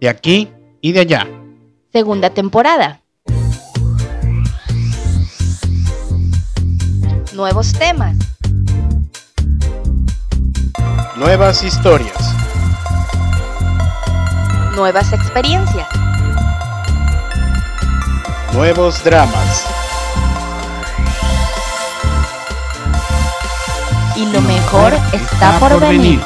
de aquí y de allá. Segunda temporada. Nuevos temas. Nuevas historias. Nuevas experiencias. Nuevos dramas. Y lo mejor está por venir.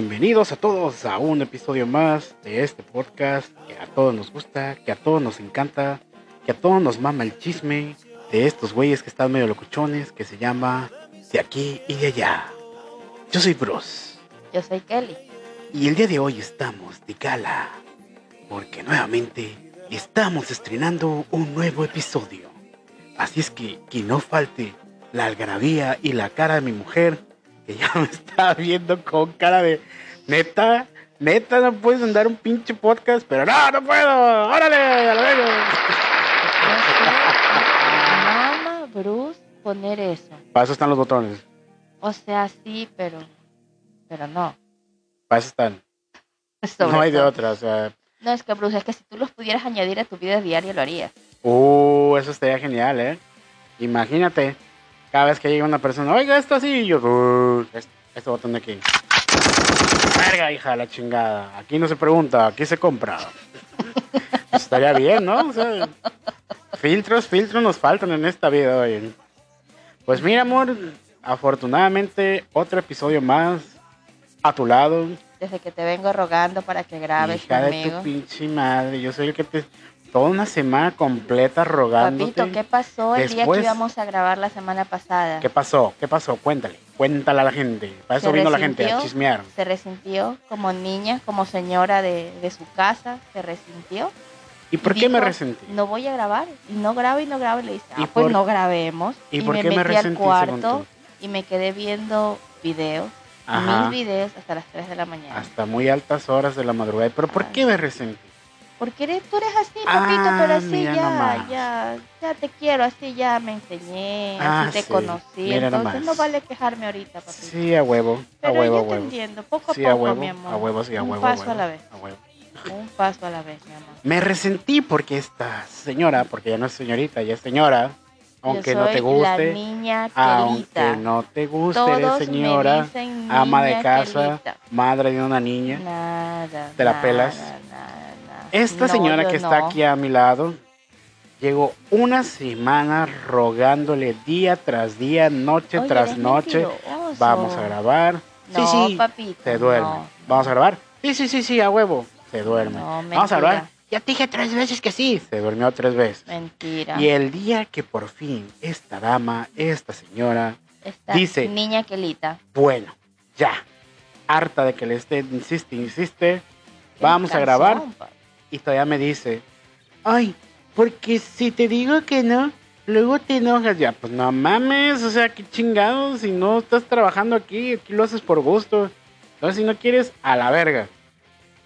Bienvenidos a todos a un episodio más de este podcast que a todos nos gusta, que a todos nos encanta, que a todos nos mama el chisme de estos güeyes que están medio locuchones, que se llama De aquí y de allá. Yo soy Bruce Yo soy Kelly. y el día de hoy estamos de gala porque nuevamente estamos estrenando un nuevo episodio. Así es que que no falte la algarabía y la cara de mi mujer ya me está viendo con cara de neta, neta no puedes andar un pinche podcast, pero no, no puedo. Órale, a la verga. Mama Bruce poner eso. Para eso están los botones. O sea, sí, pero pero no. Para eso están. Sobre no hay de otra, o sea, No, es que Bruce, es que si tú los pudieras añadir a tu vida diaria lo harías. Uh, eso estaría genial, ¿eh? Imagínate, cada vez que llega una persona, oiga, esto así, y yo, uh, este, este botón de aquí. Verga, hija, la chingada. Aquí no se pregunta, aquí se compra. Pues estaría bien, ¿no? O sea, filtros, filtros nos faltan en esta vida hoy. Pues mira, amor, afortunadamente, otro episodio más a tu lado. Desde que te vengo rogando para que grabes Hija de tu pinche madre, yo soy el que te... Toda una semana completa rogándote. Papito, ¿qué pasó el día que íbamos a grabar la semana pasada? ¿Qué pasó? ¿Qué pasó? Cuéntale. Cuéntale a la gente. Para eso vino la gente, a chismear. Se resintió como niña, como señora de, de su casa, se resintió. ¿Y por qué me resentí? No voy a grabar. Y no grabo y no grabo. Y le dice, ¿Y ah, pues no grabemos. ¿Y por me qué me metí al resentí, según cuarto y me quedé viendo videos, Ajá. mil videos hasta las 3 de la mañana. Hasta muy altas horas de la madrugada. ¿Pero por qué me resentí? Porque eres, tú eres así, Ah, papito, pero así ya, nomás. ya, ya te quiero, así ya me enseñé, Ah, así te sí, conocí. mira Entonces nomás. no vale quejarme ahorita, papito. Sí, a huevo. A pero huevo, a yo te huevo. entiendo, poco a Sí, poco, a huevo. mi amor. A huevo, sí, a Un huevo. a paso huevo, a la vez. a huevo. Un paso a la vez, mi amor. Me resentí porque esta señora, porque ya no es señorita, ya es señora, aunque no te la guste, niña aunque no te guste, eres señora, ama de casa, querida. madre de una niña. Nada. ¿Te la nada, pelas? nada. Esta No, señora que está aquí a mi lado llegó una semana rogándole día tras día, noche Oye, tras noche. mentiroso. Vamos a grabar. No, sí, sí. papito. Se duerme. Vamos a grabar. Sí, sí, sí, sí, a huevo. Se duerme. Vamos a grabar. Ya te dije tres veces que sí. Se durmió tres veces. Mentira. Y el día que por fin esta dama, esta señora, Esta dice- niña quelita. bueno, ya, harta de que le esté, insiste, insiste, vamos a grabar. pa. Y todavía me dice, ay, porque si te digo que no, luego te enojas. Ya, pues no mames, o sea, qué chingados, si no estás trabajando aquí, aquí lo haces por gusto. Entonces, si no quieres, a la verga.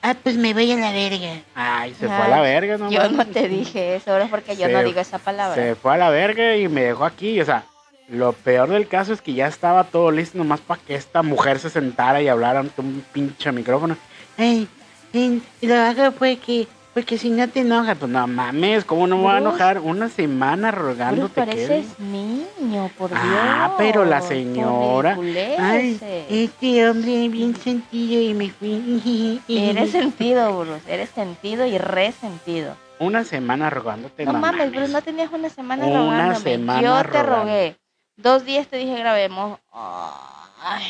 Ah, pues me voy a la verga. Ay, se fue a la verga, no Yo no te dije eso, ahora es porque yo Se- no digo esa palabra. Se fue a la verga y me dejó aquí, o sea, lo peor del caso es que ya estaba todo listo nomás para que esta mujer se sentara y hablara ante un pinche micrófono. Ay, ay, lo hago porque, porque si no te enojas. Pues no mames, ¿cómo no me voy a Bruce. enojar? Una semana rogándote que... pareces niño, por Dios. Ah, pero la señora- Ay, este hombre bien sentido y me fui. Eres sentido, Bruce. Eres sentido y resentido. Una semana rogándote. No mames, Bruce, no tenías una semana Una rogándome. semana Yo te rogando. rogué. Dos días te dije grabemos. Ay,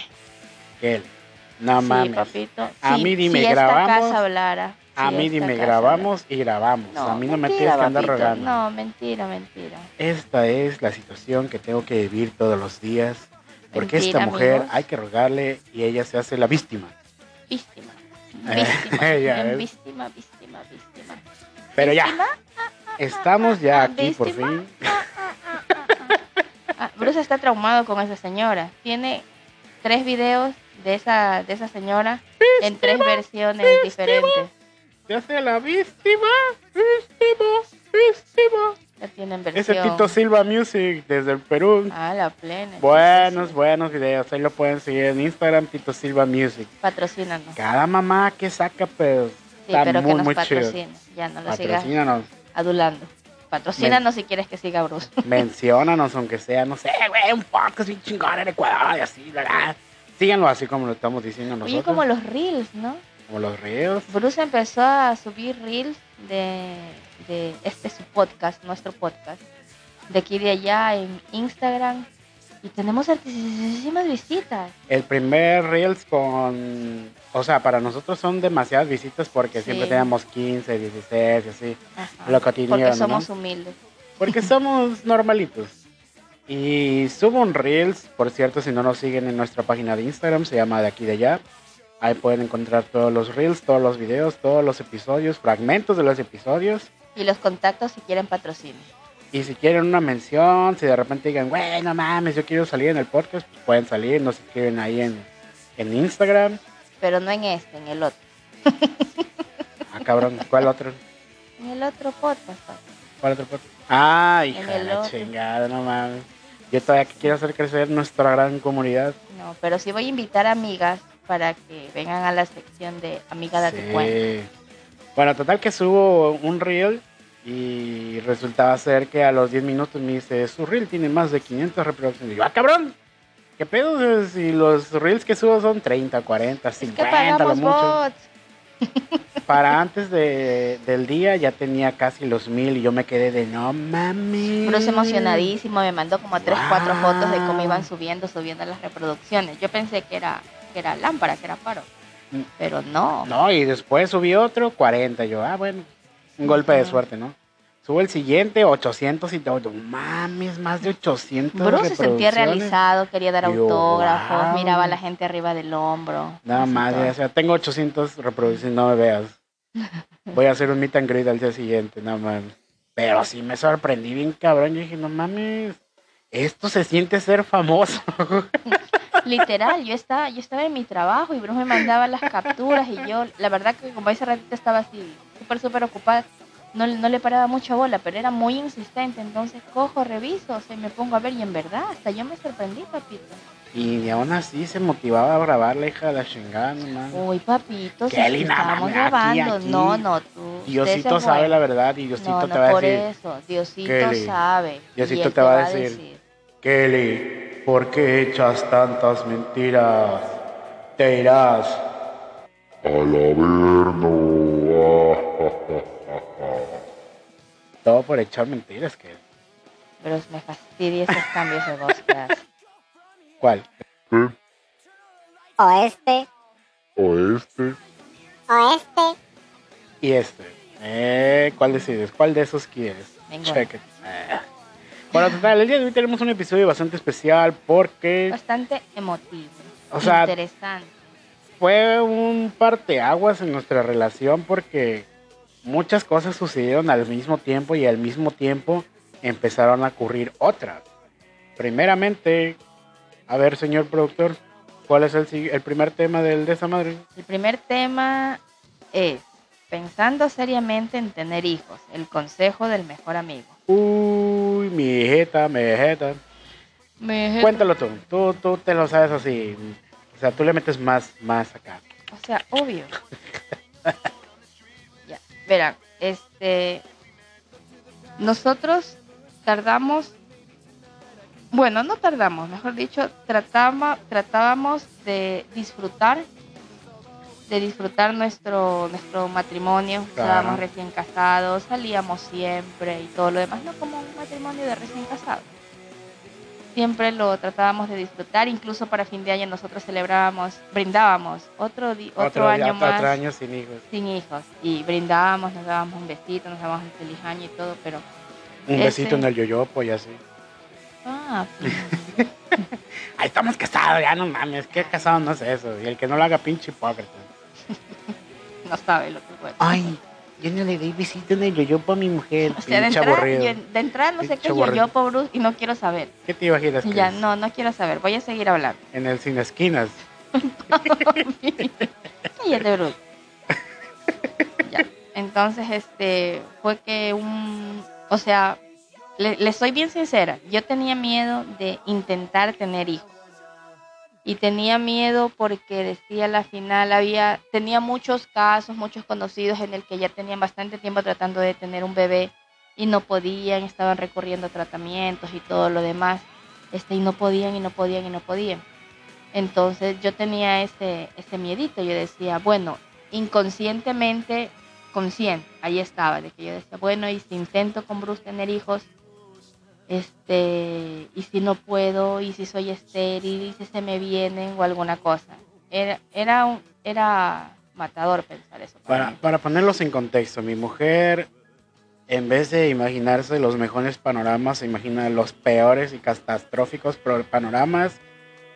Él. No sí, mames. papito. A mí dime, si esta ¿grabamos? casa hablara. A si mí esta dime, grabamos y grabamos. hablara. a mí no me mentira, tienes que andar papito. rogando. No, mentira, mentira. Esta es la situación que tengo que vivir todos los días. Porque Mentira, esta mujer amigos. hay que rogarle y ella se hace la víctima. Víctima. Víctima. ves. víctima, víctima, víctima. Pero ya, Víctima, estamos ya aquí por víctima. fin. Ah, Bruce está traumado con esa señora. Tiene tres videos de esa, de esa señora en tres versiones diferentes. Ya sea la víctima, víctima, víctima. Ya tienen Ese versión. Tito Silva Music desde el Perú. Ah, la plena. Buenos, buenos videos. Ahí lo pueden seguir en Instagram, Tito Silva Music. Patrocínanos. Cada mamá que saca, pero Sí, está pero muy, que nos muy chido. Ya no lo sigas Patrocínanos, adulando. Patrocínanos si quieres que siga Bruce. menciónanos, aunque sea, no sé, güey, un podcast bien chingón en Ecuador y así, verdad. Síganlo así como lo estamos diciendo nosotros. Oye, como los reels, ¿no? como los ríos. Bruce empezó a subir reels de, de este su podcast, nuestro podcast, de aquí y de allá en Instagram. Y tenemos altísimas visitas. El primer Reels con... O sea, para nosotros son demasiadas visitas porque Sí. siempre tenemos 15, 16 y así. Ajá. Lo cotidiano, Porque ¿no? somos humildes. Porque somos normalitos. Y subo un Reels, por cierto, si no nos siguen en nuestra página de Instagram, se llama de aquí de allá. Ahí pueden encontrar todos los Reels, todos los videos, todos los episodios, fragmentos de los episodios. Y los contactos si quieren patrocinio. Y si quieren una mención, si de repente digan, güey, no mames, yo quiero salir en el podcast, pues pueden salir, nos escriben ahí en, en Instagram. Pero no en este, en el otro. Ah, cabrón, ¿cuál otro? En el otro podcast. ¿Cuál otro podcast? Ah, hija de la chingada, no mames. Yo todavía quiero hacer crecer nuestra gran comunidad. No, pero sí voy a invitar amigas para que vengan a la sección de Amiga Date Sí. Cuenta. Bueno, total que subo un reel y resultaba ser que a los 10 minutos me dice, su reel tiene más de 500 reproducciones. Y yo, ah, cabrón, ¿qué pedo? Si los reels que subo son 30, 40, Es que 50, lo mucho. bots. Para antes de, del día ya tenía casi los mil y yo me quedé de, no mames. Bruce emocionadísimo me mandó como tres, cuatro Wow. fotos de cómo iban subiendo, subiendo las reproducciones. Yo pensé que era, que era lámpara, que era paro. Mm. Pero no. No, y después subí otro, 40. Yo, ah, bueno, un golpe de Ujú. suerte, ¿no? Subo el siguiente, 800 y todo. Mames, más de 800 Bruce se sentía realizado, quería dar Yo, autógrafos, wow. miraba a la gente arriba del hombro. Nada más, o sea, tengo 800 reproducciones, no me veas. Voy a hacer un meet and greet al día siguiente, nada más. Pero sí me sorprendí bien cabrón. Yo dije, no mames, esto se siente ser famoso. Literal, yo estaba, yo estaba en mi trabajo y Bruce me mandaba las capturas y yo, la verdad que como ese ratito estaba así, súper, súper ocupada, no, no le paraba mucha bola, pero era muy insistente, entonces cojo, reviso, o sea, me pongo a ver y en verdad, hasta yo me sorprendí, papito. Y aún así se motivaba a grabar la hija de la chingada, no mames. Uy, papito, si Kelly, aquí nada más, estamos aquí, grabando, aquí. no, no, tú. Diosito se sabe la verdad y Diosito no, te va a por decir, eso, Diosito Kelly, sabe. Diosito te va a decir. Kelly, ¿por qué echas tantas mentiras? Te irás. Al averno. Todo por echar mentiras, que Pero me fastidia esos cambios de voz que hace. ¿Cuál? Oeste, Oeste. oeste, Y este. Eh, ¿Cuál decides? ¿Cuál de esos quieres? Check it. Eh. Bueno, total, el día de hoy tenemos un episodio bastante especial porque Bastante emotivo, O sea, interesante. fue un parteaguas en nuestra relación porque muchas cosas sucedieron al mismo tiempo y al mismo tiempo empezaron a ocurrir otras. Primeramente, a ver, señor productor, ¿cuál es el, el primer tema del de esa madre? El primer tema es pensando seriamente en tener hijos, el consejo del mejor amigo. Uy, mi jeta, mi jeta. Cuéntalo tú, tú, tú te lo sabes así. O sea, tú le metes más, más acá. O sea, obvio. verán, este, nosotros tardamos, bueno, no tardamos, mejor dicho, tratamos, tratábamos de disfrutar, de disfrutar nuestro, nuestro matrimonio. Claro. Estábamos recién casados, salíamos siempre y todo lo demás, no como un matrimonio de recién casados. Siempre lo tratábamos de disfrutar, incluso para fin de año nosotros celebrábamos, brindábamos otro, otro, día- año más Otro año sin hijos. sin hijos y brindábamos, nos dábamos un besito, nos dábamos un feliz año y todo, pero Un Ese- besito en el yoyopo y así. ah, Ahí estamos casados, ya no mames, que casado no es eso. Y el que no lo haga pinche hipócrita. no sabe lo que fue. Ay, yo no le doy besito en el yoyopo a mi mujer. O sea, de entrada, yo- de entrada no sé qué es aburrido. yo, Bruce, y no quiero saber. ¿Qué te imaginas? Ya, es? no, no quiero saber. Voy a seguir hablando. En el Sin Esquinas. Cállate, Bruce. ya. Entonces, este, fue que un, o sea, le, le soy bien sincera, yo tenía miedo de intentar tener hijos. Y tenía miedo porque decía la final, había, tenía muchos casos, muchos conocidos en el que ya tenían bastante tiempo tratando de tener un bebé y no podían, estaban recurriendo a tratamientos y todo lo demás, este, y no podían y no podían y no podían. Entonces yo tenía ese, ese miedito, yo decía, bueno, inconscientemente, consciente, ahí estaba, de que yo decía, bueno, y si intento con Bruce tener hijos, este, y si no puedo, y si soy estéril, y si se me vienen o alguna cosa. Era, era, un- era matador pensar eso. Para, Para, ponerlos en contexto, mi mujer, en vez de imaginarse los mejores panoramas, se imagina los peores y catastróficos panoramas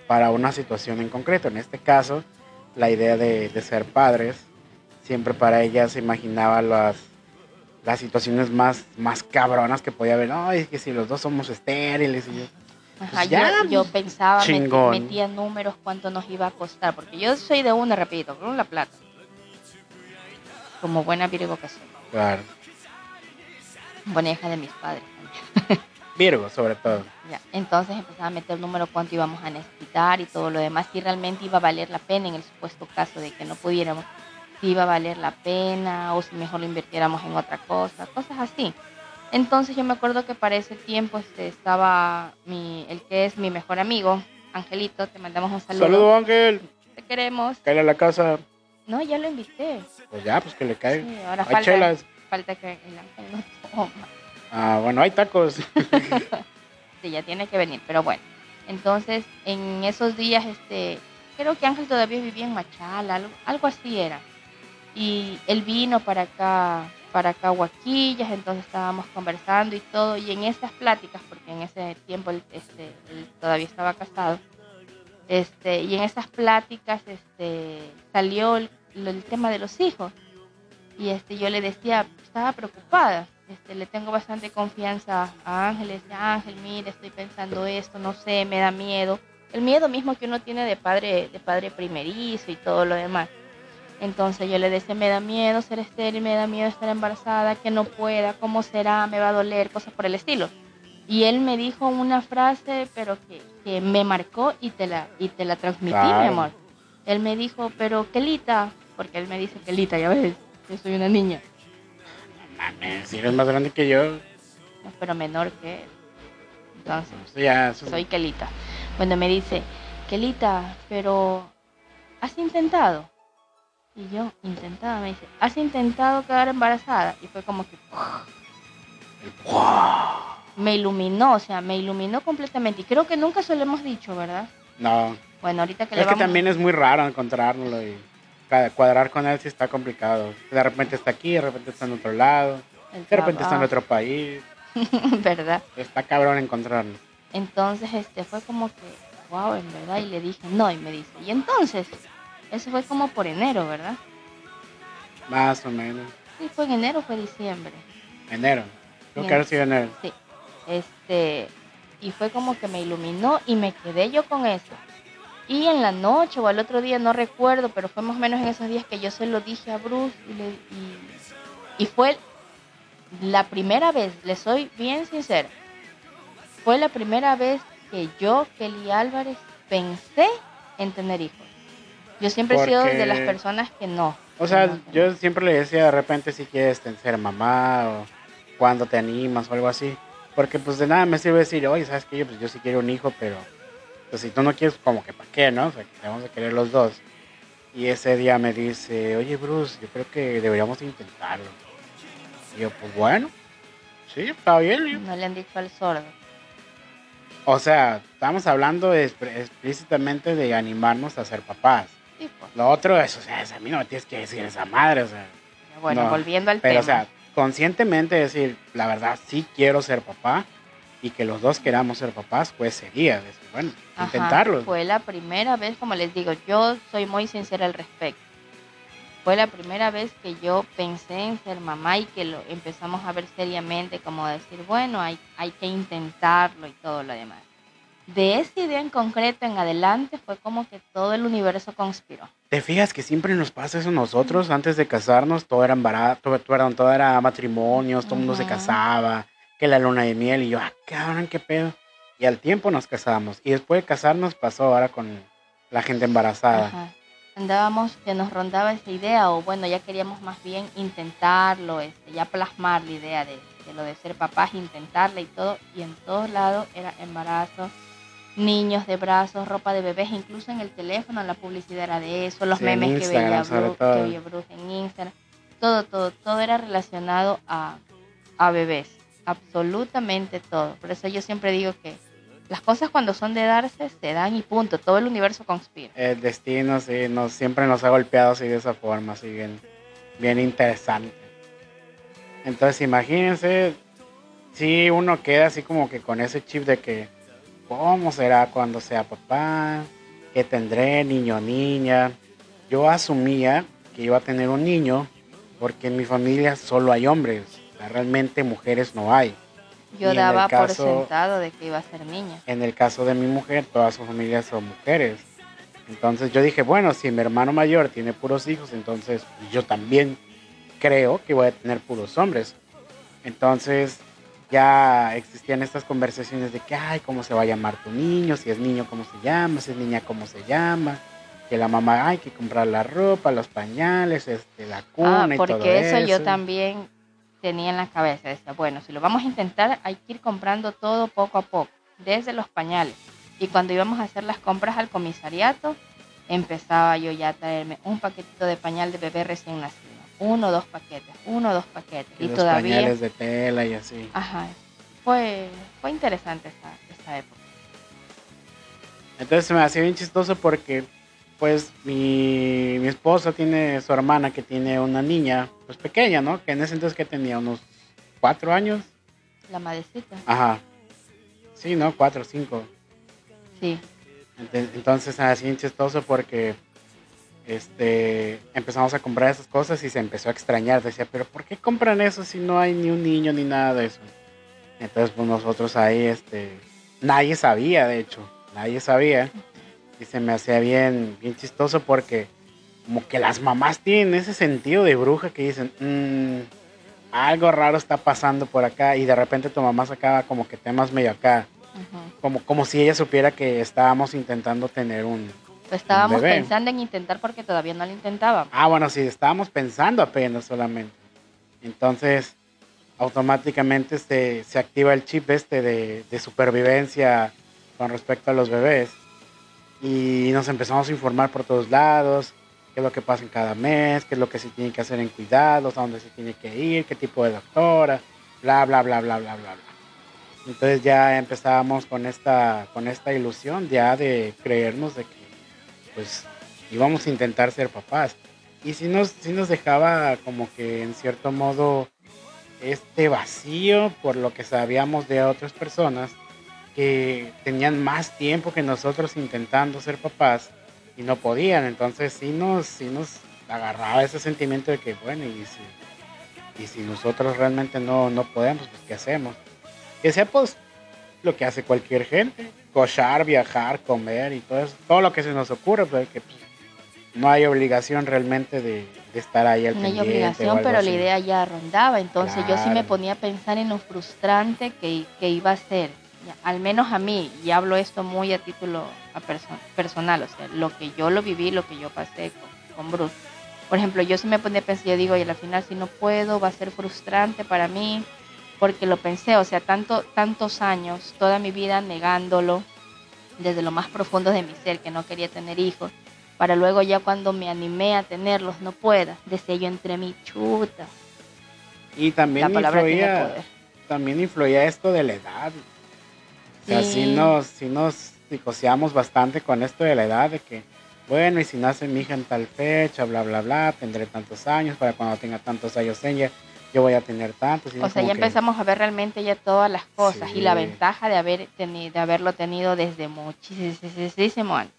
para una situación en concreto. En este caso, la idea de, de ser padres, siempre para ella se imaginaba las, las situaciones más, más cabronas que podía haber. No, es que si los dos somos estériles y yo, Ajá, pues ya, yo, yo pensaba, chingón. metía números cuánto nos iba a costar, porque yo soy de una, repito, con la plata. Como buena Virgo que soy. claro, Buena hija de mis padres. Virgo sobre todo. Ya, entonces empezaba a meter número cuánto íbamos a necesitar y todo lo demás, si realmente iba a valer la pena en el supuesto caso de que no pudiéramos, si iba a valer la pena o si mejor lo invirtiéramos en otra cosa, cosas así. Entonces yo me acuerdo que para ese tiempo este, estaba mi, el que es mi mejor amigo, Angelito, te mandamos un saludo. Saludo Ángel, Te queremos. cállale a la casa. No, ya lo invité. Pues ya, pues que le caiga. Sí, ahora Hay falta, chelas. falta que el Ángel no toma. Ah, bueno, hay tacos. Sí, ya tiene que venir, pero bueno. Entonces, en esos días, este, creo que Ángel todavía vivía en Machala, algo, algo así era. Y él vino para acá, para acá Huaquillas, entonces estábamos conversando y todo, y en esas pláticas, porque en ese tiempo él, este, él todavía estaba casado, este, y en esas pláticas este, salió el, tema de los hijos. Y este, yo le decía, estaba preocupada, este, le tengo bastante confianza a Ángel, le decía, Ángel, mire, estoy pensando esto, no sé, me da miedo. El miedo mismo que uno tiene de padre, de padre primerizo y todo lo demás. Entonces yo le decía, me da miedo ser estéril, me da miedo estar embarazada, que no pueda, cómo será, me va a doler, cosas por el estilo. Y él me dijo una frase, pero que, que me marcó y te la, y te la transmití, mi amor. Él me dijo, pero Kelita, porque él me dice Kelita, ya ves, yo soy una niña, Mames, si eres más grande que yo, no, pero menor que él. Entonces, ya. soy Kelita. Cuando me dice, Kelita, pero ¿has intentado? Y yo, intentaba, me dice, ¿has intentado quedar embarazada? Y fue como que me iluminó, o sea, me iluminó completamente. Y creo que nunca se lo hemos dicho, ¿verdad? No, Bueno, ahorita que le es que vamos... también es muy raro encontrárnoslo y cuadrar con él sí está complicado. De repente está aquí, de repente está en otro lado, el de repente está en otro país. ¿Verdad? Está cabrón encontrarnos. Entonces, este, fue como que, wow, en verdad, y le dije, no, y me dice, y entonces, eso fue como por enero, ¿verdad? Más o menos. Sí, fue en enero, fue diciembre. Enero. Creo que Bien. ahora sí enero. Sí. Este, y fue como que me iluminó y me quedé yo con eso. Y en la noche o al otro día, no recuerdo, pero fue más o menos en esos días que yo se lo dije a Bruce y, le- y, y fue la primera vez, le soy bien sincera, fue la primera vez que yo, Kelly Álvarez, pensé en tener hijos. Yo siempre he sido de las personas que no. O sea, no, yo no. siempre le decía de repente si quieres ser mamá o cuando te animas o algo así. Porque pues de nada me sirve decir, oye, ¿sabes qué? Yo, pues, yo sí quiero un hijo, pero pues si tú no quieres, como que para qué, ¿no? O sea, que te vamos a querer los dos. Y ese día me dice, oye, Bruce, yo creo que deberíamos intentarlo. Y yo, pues bueno, sí, está bien. yo- No le han dicho al sordo. O sea, estamos hablando explícitamente de animarnos a ser papás. Sí, pues. Lo otro es, o sea, es a mí no me tienes que decir esa madre, o sea. Bueno, No, volviendo al Pero, tema. o sea, conscientemente decir, la verdad, sí quiero ser papá y que los dos queramos ser papás, pues sería decir, bueno, Ajá, intentarlo. Fue la primera vez, como les digo, yo soy muy sincera al respecto. fue la primera vez que yo pensé en ser mamá y que lo empezamos a ver seriamente, como decir, bueno, hay, hay que intentarlo y todo lo demás. De esa idea en concreto en adelante fue como que todo el universo conspiró. ¿Te fijas que siempre nos pasa eso nosotros? Antes de casarnos, todo era embarazo, todo, todo era matrimonios, todo el mundo se casaba, que la luna de miel, y yo, ah, cabrón, qué pedo. Y al tiempo nos casamos. Y después de casarnos pasó ahora con la gente embarazada. Andábamos que nos rondaba esa idea o bueno, ya queríamos más bien intentarlo, este, ya plasmar la idea de, de lo de ser papás, intentarla y todo. Y en todos lados era embarazo, niños de brazos, ropa de bebés, incluso en el teléfono la publicidad era de eso, los Sí, memes que veía, todo. que veía Bruce en Instagram, todo, todo, todo era relacionado a, a bebés, absolutamente todo. Por eso yo siempre digo que las cosas cuando son de darse se dan y punto, todo el universo conspira. El destino sí, nos, siempre nos ha golpeado así de esa forma, así bien, bien interesante. Entonces imagínense, si uno queda así como que con ese chip de que, ¿cómo será cuando sea papá? ¿Qué tendré, niño o niña? Yo asumía que iba a tener un niño porque en mi familia solo hay hombres, realmente mujeres no hay. Y Yo en daba caso- por sentado de que iba a ser niña. En el caso de mi mujer, toda su familia son mujeres. Entonces yo dije, bueno, si mi hermano mayor tiene puros hijos, entonces yo también creo que voy a tener puros hombres. Entonces ya existían estas conversaciones de que, ay, ¿cómo se va a llamar tu niño? Si es niño, ¿cómo se llama? Si es niña, ¿cómo se llama? Que la mamá, hay que comprar la ropa, los pañales, este, la cuna Ah, y todo porque eso, yo eso. también tenía en la cabeza. Decía, bueno, si lo vamos a intentar, hay que ir comprando todo poco a poco, desde los pañales. Y cuando íbamos a hacer las compras al comisariato, empezaba yo ya a traerme un paquetito de pañal de bebé recién nacido. Uno o dos paquetes, uno o dos paquetes. Y Y, los todavía... pañales de tela y así. Ajá, fue, fue interesante esa, esa época. Entonces se me hacía bien chistoso porque, pues, mi, mi esposa tiene su hermana que tiene una niña, pues pequeña, ¿no? Que en ese entonces que tenía unos cuatro años. La madrecita, Ajá. Sí, ¿no? Cuatro o cinco. sí. Entonces hacía bien chistoso porque, este, empezamos a comprar esas cosas y se empezó a extrañar. Decía, pero ¿por qué compran eso si no hay ni un niño ni nada de eso? Entonces, pues nosotros ahí, este, nadie sabía, de hecho, nadie sabía. Y se me hacía bien, bien chistoso porque como que las mamás tienen ese sentido de bruja que dicen, "Mm, algo raro está pasando por acá y de repente tu mamá sacaba como que temas medio acá, como, como si ella supiera que estábamos intentando tener un... Lo estábamos bebé. pensando en intentar porque todavía no lo intentábamos. Ah, bueno, sí, estábamos pensando apenas solamente. Entonces, automáticamente se, se activa el chip este de, de supervivencia con respecto a los bebés. Y nos empezamos a informar por todos lados, qué es lo que pasa en cada mes, qué es lo que se tiene que hacer en cuidados, a dónde se tiene que ir, qué tipo de doctora, bla, bla, bla, bla, bla, bla, bla. Entonces ya empezábamos con esta, con esta ilusión ya de creernos de que pues íbamos a intentar ser papás. Y sí nos, sí nos dejaba como que en cierto modo este vacío por lo que sabíamos de otras personas que tenían más tiempo que nosotros intentando ser papás y no podían. Entonces sí nos, sí nos agarraba ese sentimiento de que, bueno, y si, y si nosotros realmente no, no podemos, pues ¿qué hacemos? Que sea pues lo que hace cualquier gente, cochar, viajar, comer y todo eso, todo lo que se nos ocurre, pues que pues, no hay obligación realmente de, de estar ahí al No hay obligación, pero la idea ya rondaba. Entonces yo sí me ponía a pensar en lo frustrante que, que iba a ser. Al menos a mí, y hablo esto muy a título a perso- personal, o sea, lo que yo lo viví, lo que yo pasé con, con Bruce. Por ejemplo, yo sí me ponía a pensar, yo digo, y al final si no puedo, va a ser frustrante para mí, porque lo pensé, o sea, tanto, tantos años, toda mi vida negándolo, desde lo más profundo de mi ser, que no quería tener hijos, para luego ya cuando me animé a tenerlos no pueda, decía yo entre mi chuta. Y también La influía, también influía esto de la edad. O sea, sí, Sí. nos, sí nos psicoseamos bastante con esto de la edad, de que, bueno, y si nace mi hija en tal fecha, bla, bla, bla, tendré tantos años, para cuando tenga tantos años ella, yo voy a tener tantos. y O sea, ya que- empezamos a ver realmente ya todas las cosas y la ventaja de haber teni- de haberlo tenido desde muchísimo antes.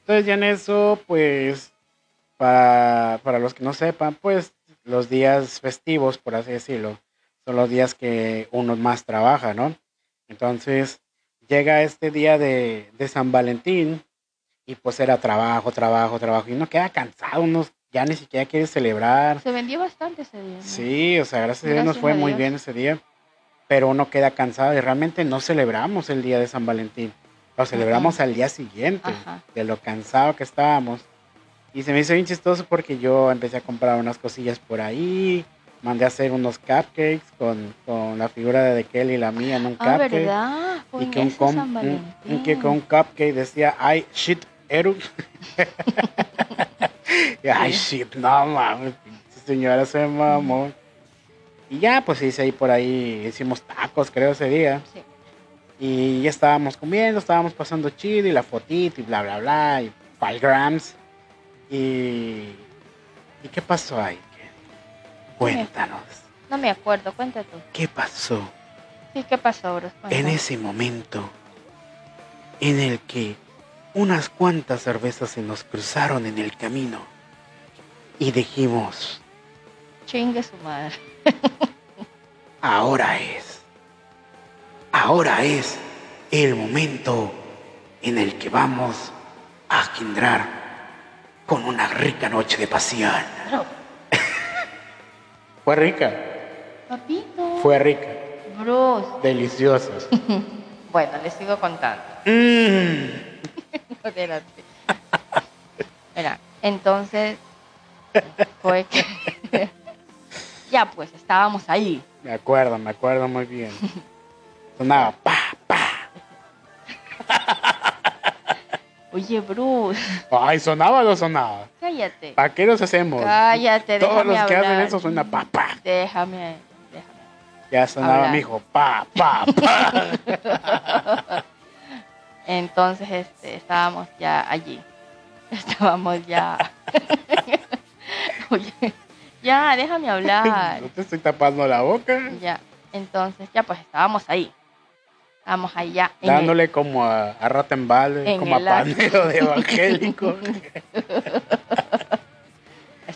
Entonces ya en eso, pues, para, para los que no sepan, pues los días festivos, por así decirlo, son los días que uno más trabaja, ¿no? Entonces llega este día de, de San Valentín y pues era trabajo, trabajo, trabajo y uno queda cansado, uno ya ni siquiera quiere celebrar. Se vendió bastante ese día. ¿no? Sí, o sea, gracias a Dios nos Gracias fue a muy Dios. bien ese día, pero uno queda cansado y realmente no celebramos el día de San Valentín, lo celebramos al día siguiente Ajá. de lo cansado que estábamos. Y se me hizo bien chistoso porque yo empecé a comprar unas cosillas por ahí, mandé a hacer unos cupcakes con, con la figura de Kelly y la mía en un Ah, cupcake. ¿verdad? Fue Y que un, un- un- que con un cupcake decía, ay, shit, Eru. Y, ay, shit, no mames, señora se mamó. Y ya, pues hice ahí por ahí, hicimos tacos, creo, ese día. Sí. Y ya estábamos comiendo, estábamos pasando chido y la fotito y bla, bla, bla, y five grams. Y... ¿Y qué pasó ahí? Cuéntanos, No me acuerdo, cuenta tú. ¿qué pasó Sí, ¿qué pasó, bro? en ese momento en el que unas cuantas cervezas se nos cruzaron en el camino y dijimos, Chingue su madre. ahora es, ahora es el momento en el que vamos a agendrar con una rica noche de pasión. Bro, Fue rica, papito. fue rica, Bro. deliciosa. Bueno, les sigo contando. Mm. Mira, entonces fue que ya pues estábamos ahí. Me acuerdo, me acuerdo muy bien. Sonaba pa, pa. Oye, Bruce, Ay, sonaba o no sonaba. cállate. ¿Para qué nos hacemos? Cállate, Todos déjame los que hacen eso suena pa, pa. Déjame, déjame. Ya sonaba mi hijo, pa, pa, pa. Entonces, este, estábamos ya allí. Estábamos ya. Oye, ya, déjame hablar. No te estoy tapando la boca. Ya. Entonces, ya pues estábamos ahí. Estábamos el- Dándole como a, a rata en balde, En como a el panero de evangélico.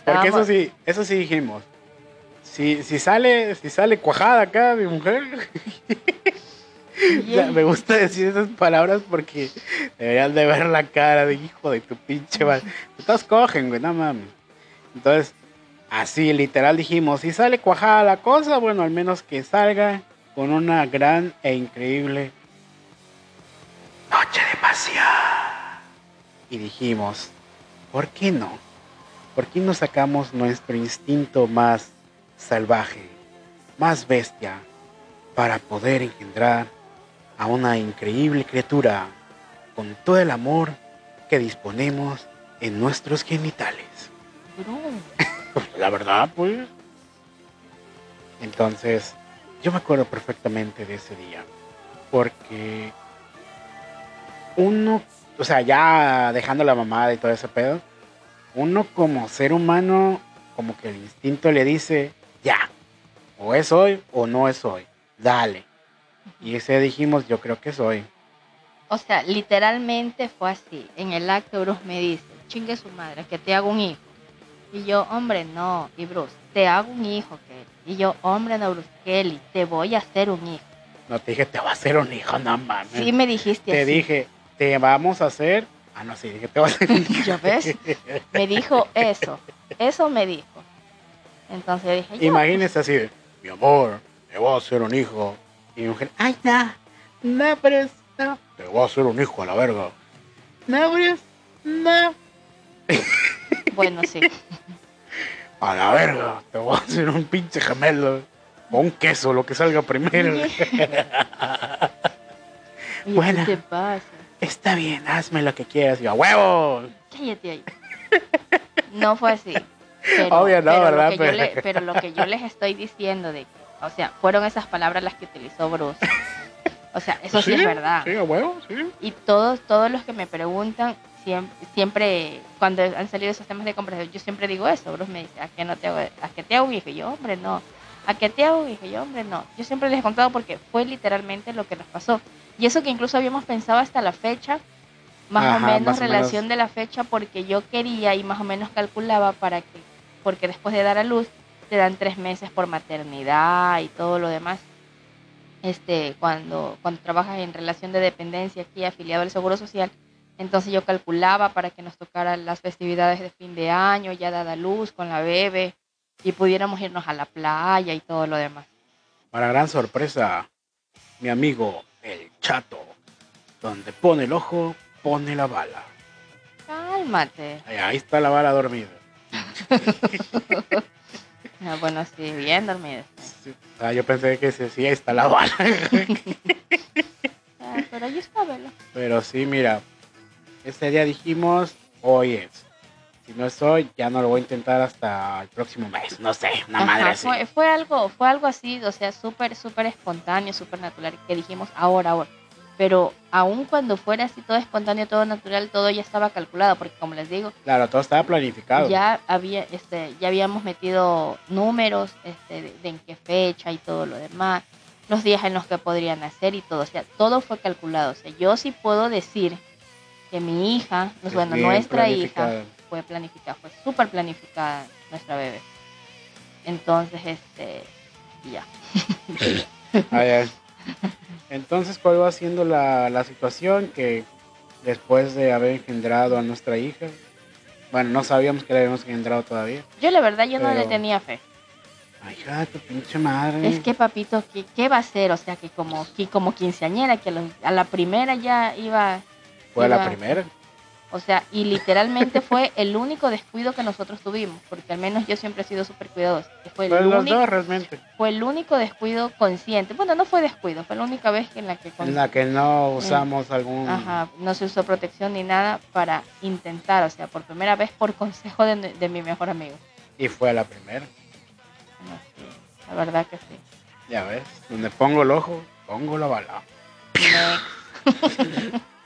Porque eso sí, eso sí dijimos. Si, si sale, si sale cuajada acá mi mujer, me gusta decir esas palabras porque deberían de ver la cara de hijo de tu pinche madre. Todos cogen, güey, no mames. Entonces, así literal dijimos, si sale cuajada la cosa, bueno, al menos que salga con una gran e increíble noche de pasión. Y dijimos, ¿por qué no? ¿Por qué no sacamos nuestro instinto más salvaje, más bestia, para poder engendrar a una increíble criatura con todo el amor que disponemos en nuestros genitales? La verdad, pues. Entonces, yo me acuerdo perfectamente de ese día. Porque uno, o sea, ya dejando la mamada y todo ese pedo, uno como ser humano, como que el instinto le dice, ya, o es hoy o no es hoy, dale. Y ese dijimos, yo creo que es hoy. O sea, literalmente fue así. En el acto Bruce me dice, chingue su madre, que te hago un hijo. Y yo, hombre, no. Y Bruce, te hago un hijo, Kelly. Y yo, hombre, no, Bruce, Kelly, te voy a hacer un hijo. No te dije, te va a hacer un hijo, no mames. Sí me dijiste te así. dije, te vamos a hacer. Ah, no, sí, dije, te va a hacer un hijo. ¿Ya ves? Me dijo eso. Eso me dijo. Entonces yo dije, Imagínese así mi amor, te voy a hacer un hijo. Y mi mujer, ay, no, no, pero es- no, te voy a hacer un hijo a la verga. No, pero es- no, Bueno, sí. a la verga, te voy a hacer un pinche gemelo. O un queso, lo que salga primero. Oye, Buena. ¿qué te pasa? Está bien, hazme lo que quieras. Y yo, ¡a huevo! Cállate ahí. No fue así. Pero, Obvio no, pero ¿verdad? Lo que yo Pero- le- pero lo que yo les estoy diciendo de que, o sea, fueron esas palabras las que utilizó Bruce. O sea, eso sí, es verdad. Sí, a huevo, sí. Y todos, todos los que me preguntan, siempre, siempre, cuando han salido esos temas de conversación, yo siempre digo eso. Bruce me dice, ¿a qué, no te hago, ¿a qué te hago hijo? Y yo, hombre, no. ¿A qué te hago? Y yo, hombre, no. Yo siempre les he contado porque fue literalmente lo que nos pasó. Y eso que incluso habíamos pensado hasta la fecha más Ajá, o menos más o relación menos. de la fecha porque yo quería y más o menos calculaba para que, porque después de dar a luz te dan tres meses por maternidad y todo lo demás. Este, cuando, cuando trabajas en relación de dependencia aquí afiliado al Seguro Social, entonces yo calculaba para que nos tocaran las festividades de fin de año, ya dada luz con la bebé y pudiéramos irnos a la playa y todo lo demás. Para gran sorpresa, mi amigo el chato, donde pone el ojo, pone la bala. Cálmate. Ahí, ahí está la bala dormida. Ah, bueno, sí, bien dormido. Sí. Ah, yo pensé que está la bala. Ah, pero ahí está, velo. Pero sí, mira, ese día dijimos, hoy es. Si no es hoy, ya no lo voy a intentar hasta el próximo mes. No sé, una madre Ajá, así. Fue, fue algo, fue algo así, o sea, súper, súper espontáneo, súper natural, que dijimos ahora, ahora. Pero aun cuando fuera así todo espontáneo, todo natural, todo ya estaba calculado, porque como les digo, Claro, todo estaba planificado. ya había, este, ya habíamos metido números, este, de, de en qué fecha y todo lo demás, los días en los que podrían nacer y todo, o sea, todo fue calculado. O sea, yo sí puedo decir que mi hija, pues, Es bueno, nuestra hija fue planificada, fue súper planificada nuestra bebé. Entonces, este, y ya. Entonces, ¿cuál va siendo la, la situación que después de haber engendrado a nuestra hija, bueno, no sabíamos que la habíamos engendrado todavía. Yo la verdad yo no le tenía fe. Ay, hija tu pinche madre. Es que papito, ¿qué, qué va a hacer? O sea, que como, que como quinceañera, que a a la primera ya iba, Fue la iba- primera. O sea, y literalmente fue el único descuido que nosotros tuvimos, porque al menos yo siempre he sido súper cuidadosa. Fue el, Fue los único, dos realmente. fue el único descuido consciente. Bueno, no fue descuido, fue la única vez en la que En la que no usamos algún... Ajá, no se usó protección ni nada para intentar, o sea, por primera vez por consejo de, de mi mejor amigo. Y fue la primera. No, sí, la verdad que sí. Ya ves, donde pongo el ojo, pongo la bala. Next.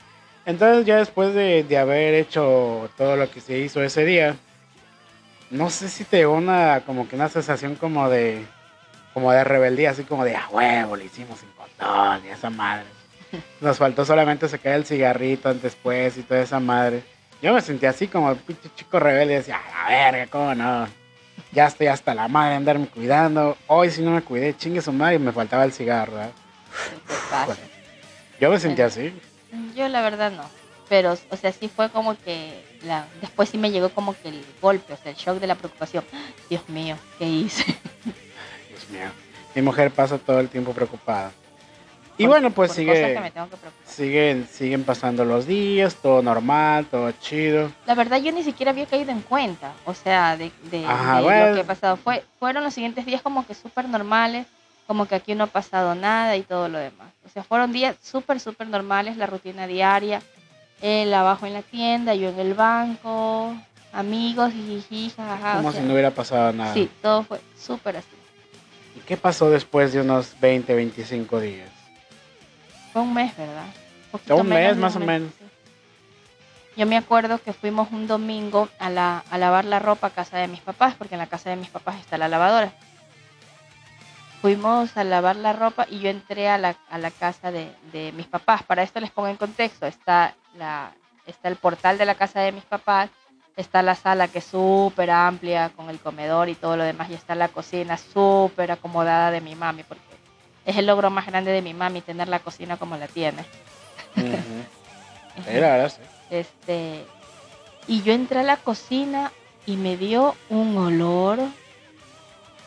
Entonces ya después de, de haber hecho todo lo que se hizo ese día, no sé si te dio una como que una sensación como de como de rebeldía, así como de a huevo, le hicimos sin condón y esa madre. Nos faltó solamente sacar el cigarrito después y toda esa madre. Yo me sentí así como un pinche chico rebelde decía, a la verga, cómo no. Ya estoy hasta la madre de andarme cuidando. Hoy si no me cuidé, chingue su madre y me faltaba el cigarro. Bueno, yo me sentí así. Yo la verdad no. Pero, o sea, sí fue como que la, después sí me llegó como que el golpe, o sea, el shock de la preocupación. Dios mío, ¿qué hice? Dios mío. Mi mujer pasa todo el tiempo preocupada. Y Por- bueno, pues sigue, siguen, siguen pasando los días, todo normal, todo chido. La verdad yo ni siquiera había caído en cuenta, o sea, de, de- Ajá, de bueno. lo que ha pasado. Fue, fueron los siguientes días como que súper normales, como que aquí no ha pasado nada y todo lo demás. O sea, fueron días súper, súper normales, la rutina diaria, él abajo en la tienda, yo en el banco, amigos, jiji, jajaja. como o sea, si no hubiera pasado nada. Sí, todo fue súper así. ¿Y qué pasó después de unos 20, 25 días? Fue un mes, ¿verdad? Poquito Un mes, más o menos. sí. Yo me acuerdo que fuimos un domingo a, la, a lavar la ropa a casa de mis papás, porque en la casa de mis papás está la lavadora. Fuimos a lavar la ropa y yo entré a la, a la casa de, de mis papás. Para esto les pongo en contexto. Está, la, está el portal de la casa de mis papás, está la sala que es súper amplia con el comedor y todo lo demás, y está la cocina súper acomodada de mi mami, porque es el logro más grande de mi mami tener la cocina como la tiene. Sí. Este, y yo entré a la cocina y me dio un olor,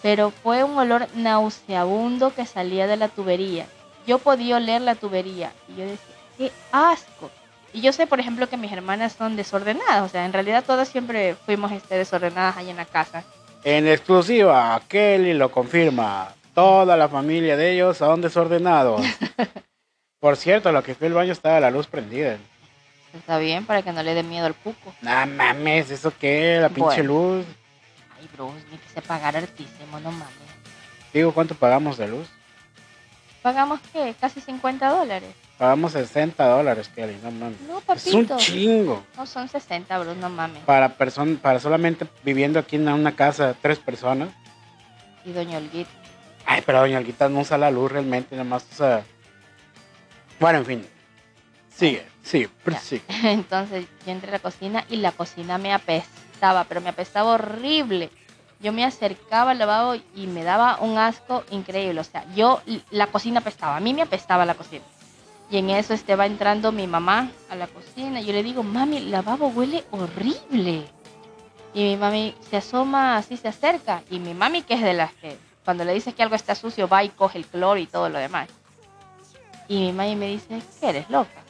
pero fue un olor nauseabundo que salía de la tubería. Yo podía oler la tubería y yo decía, qué asco. Y yo sé, por ejemplo, que mis hermanas son desordenadas, o sea, en realidad todas siempre fuimos este, desordenadas ahí en la casa. En exclusiva, Kelly lo confirma. Toda la familia de ellos son desordenados. Por cierto, lo que fue el baño estaba la luz prendida. Está bien, para que no le dé miedo al cuco. No mames, ¿eso qué? La pinche Bueno. luz. Ay, bro, ni que se pagara altísimo, no mames. Digo, ¿cuánto pagamos de luz? ¿Pagamos qué? Casi 50 dólares. Pagamos 60 dólares, Kelly, no mames. No, Es un papito. chingo. No, son 60, bro, no mames. Para, person para solamente viviendo aquí en una casa, tres personas. Y Doña Olguita. Ay, pero doña Olguita no usa la luz realmente, nada más usa... Bueno, en fin. Sigue, sí. Entonces yo entré a la cocina y la cocina me apestaba, pero me apestaba horrible. Yo me acercaba al lavabo y me daba un asco increíble. O sea, yo, la cocina apestaba, a mí me apestaba la cocina. Y en eso este, va entrando mi mamá a la cocina. Yo le digo, mami, el lavabo huele horrible. Y mi mami se asoma, así se acerca. Y mi mami, que es de las que cuando le dices que algo está sucio, va y coge el cloro y todo lo demás. Y mi mami me dice, ¿qué eres loca?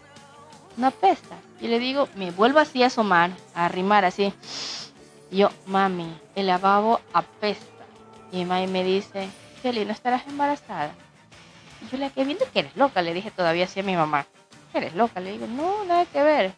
no apesta. Y le digo, me vuelvo así a asomar, a arrimar así. Y yo, mami, el lavabo apesta. Y mi mami me dice, Kelly, ¿no estarás embarazada? Y yo le quedé viendo que eres loca, le dije todavía así a mi mamá. Eres loca, le digo, no, nada que ver.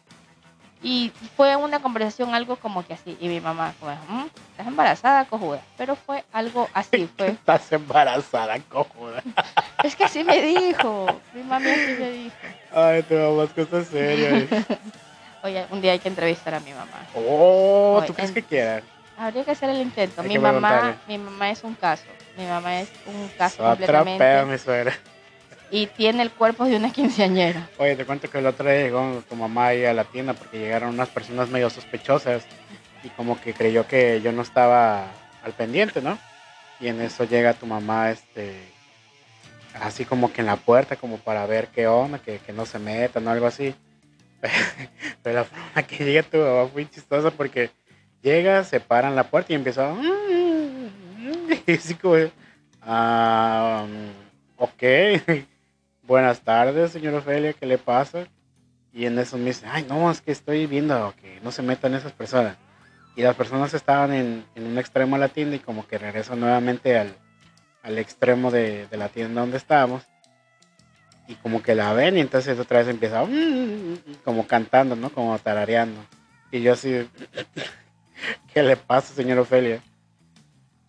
Y fue una conversación algo como que así. Y mi mamá, como, "Mm, ¿estás embarazada, cojuda? Pero fue algo así, fue. Estás embarazada, cojuda. es que así me dijo. Mi mami así me dijo. Ay, te vamos cosas serias. Oye, un día hay que entrevistar a mi mamá. Oh, Oye, ¿tú crees en- que quieras? Habría que hacer el intento. Hay Mi que mamá, preguntarle. mi mamá es un caso. Mi mamá es un caso Otra completamente. peda, mi suegra. Y tiene el cuerpo de una quinceañera. Oye, te cuento que el otro día llegó tu mamá ahí a la tienda porque llegaron unas personas medio sospechosas y como que creyó que yo no estaba al pendiente, ¿no? Y en eso llega tu mamá, este, así como que en la puerta, como para ver qué onda, que, que no se metan o algo así. Pero la forma que llega tu mamá fue chistosa porque llega, se para en la puerta y empieza a... Y así como, ah, ok. Buenas tardes, señor Ofelia, ¿qué le pasa? Y en eso me dice, ay, no, es que estoy viendo que no se metan esas personas. Y las personas estaban en, en un extremo de la tienda y como que regresan nuevamente al, al extremo de, de la tienda donde estábamos. Y como que la ven y entonces otra vez empieza "Mm", como cantando, ¿no? Como tarareando. Y yo así, ¿qué le pasa, señor Ofelia?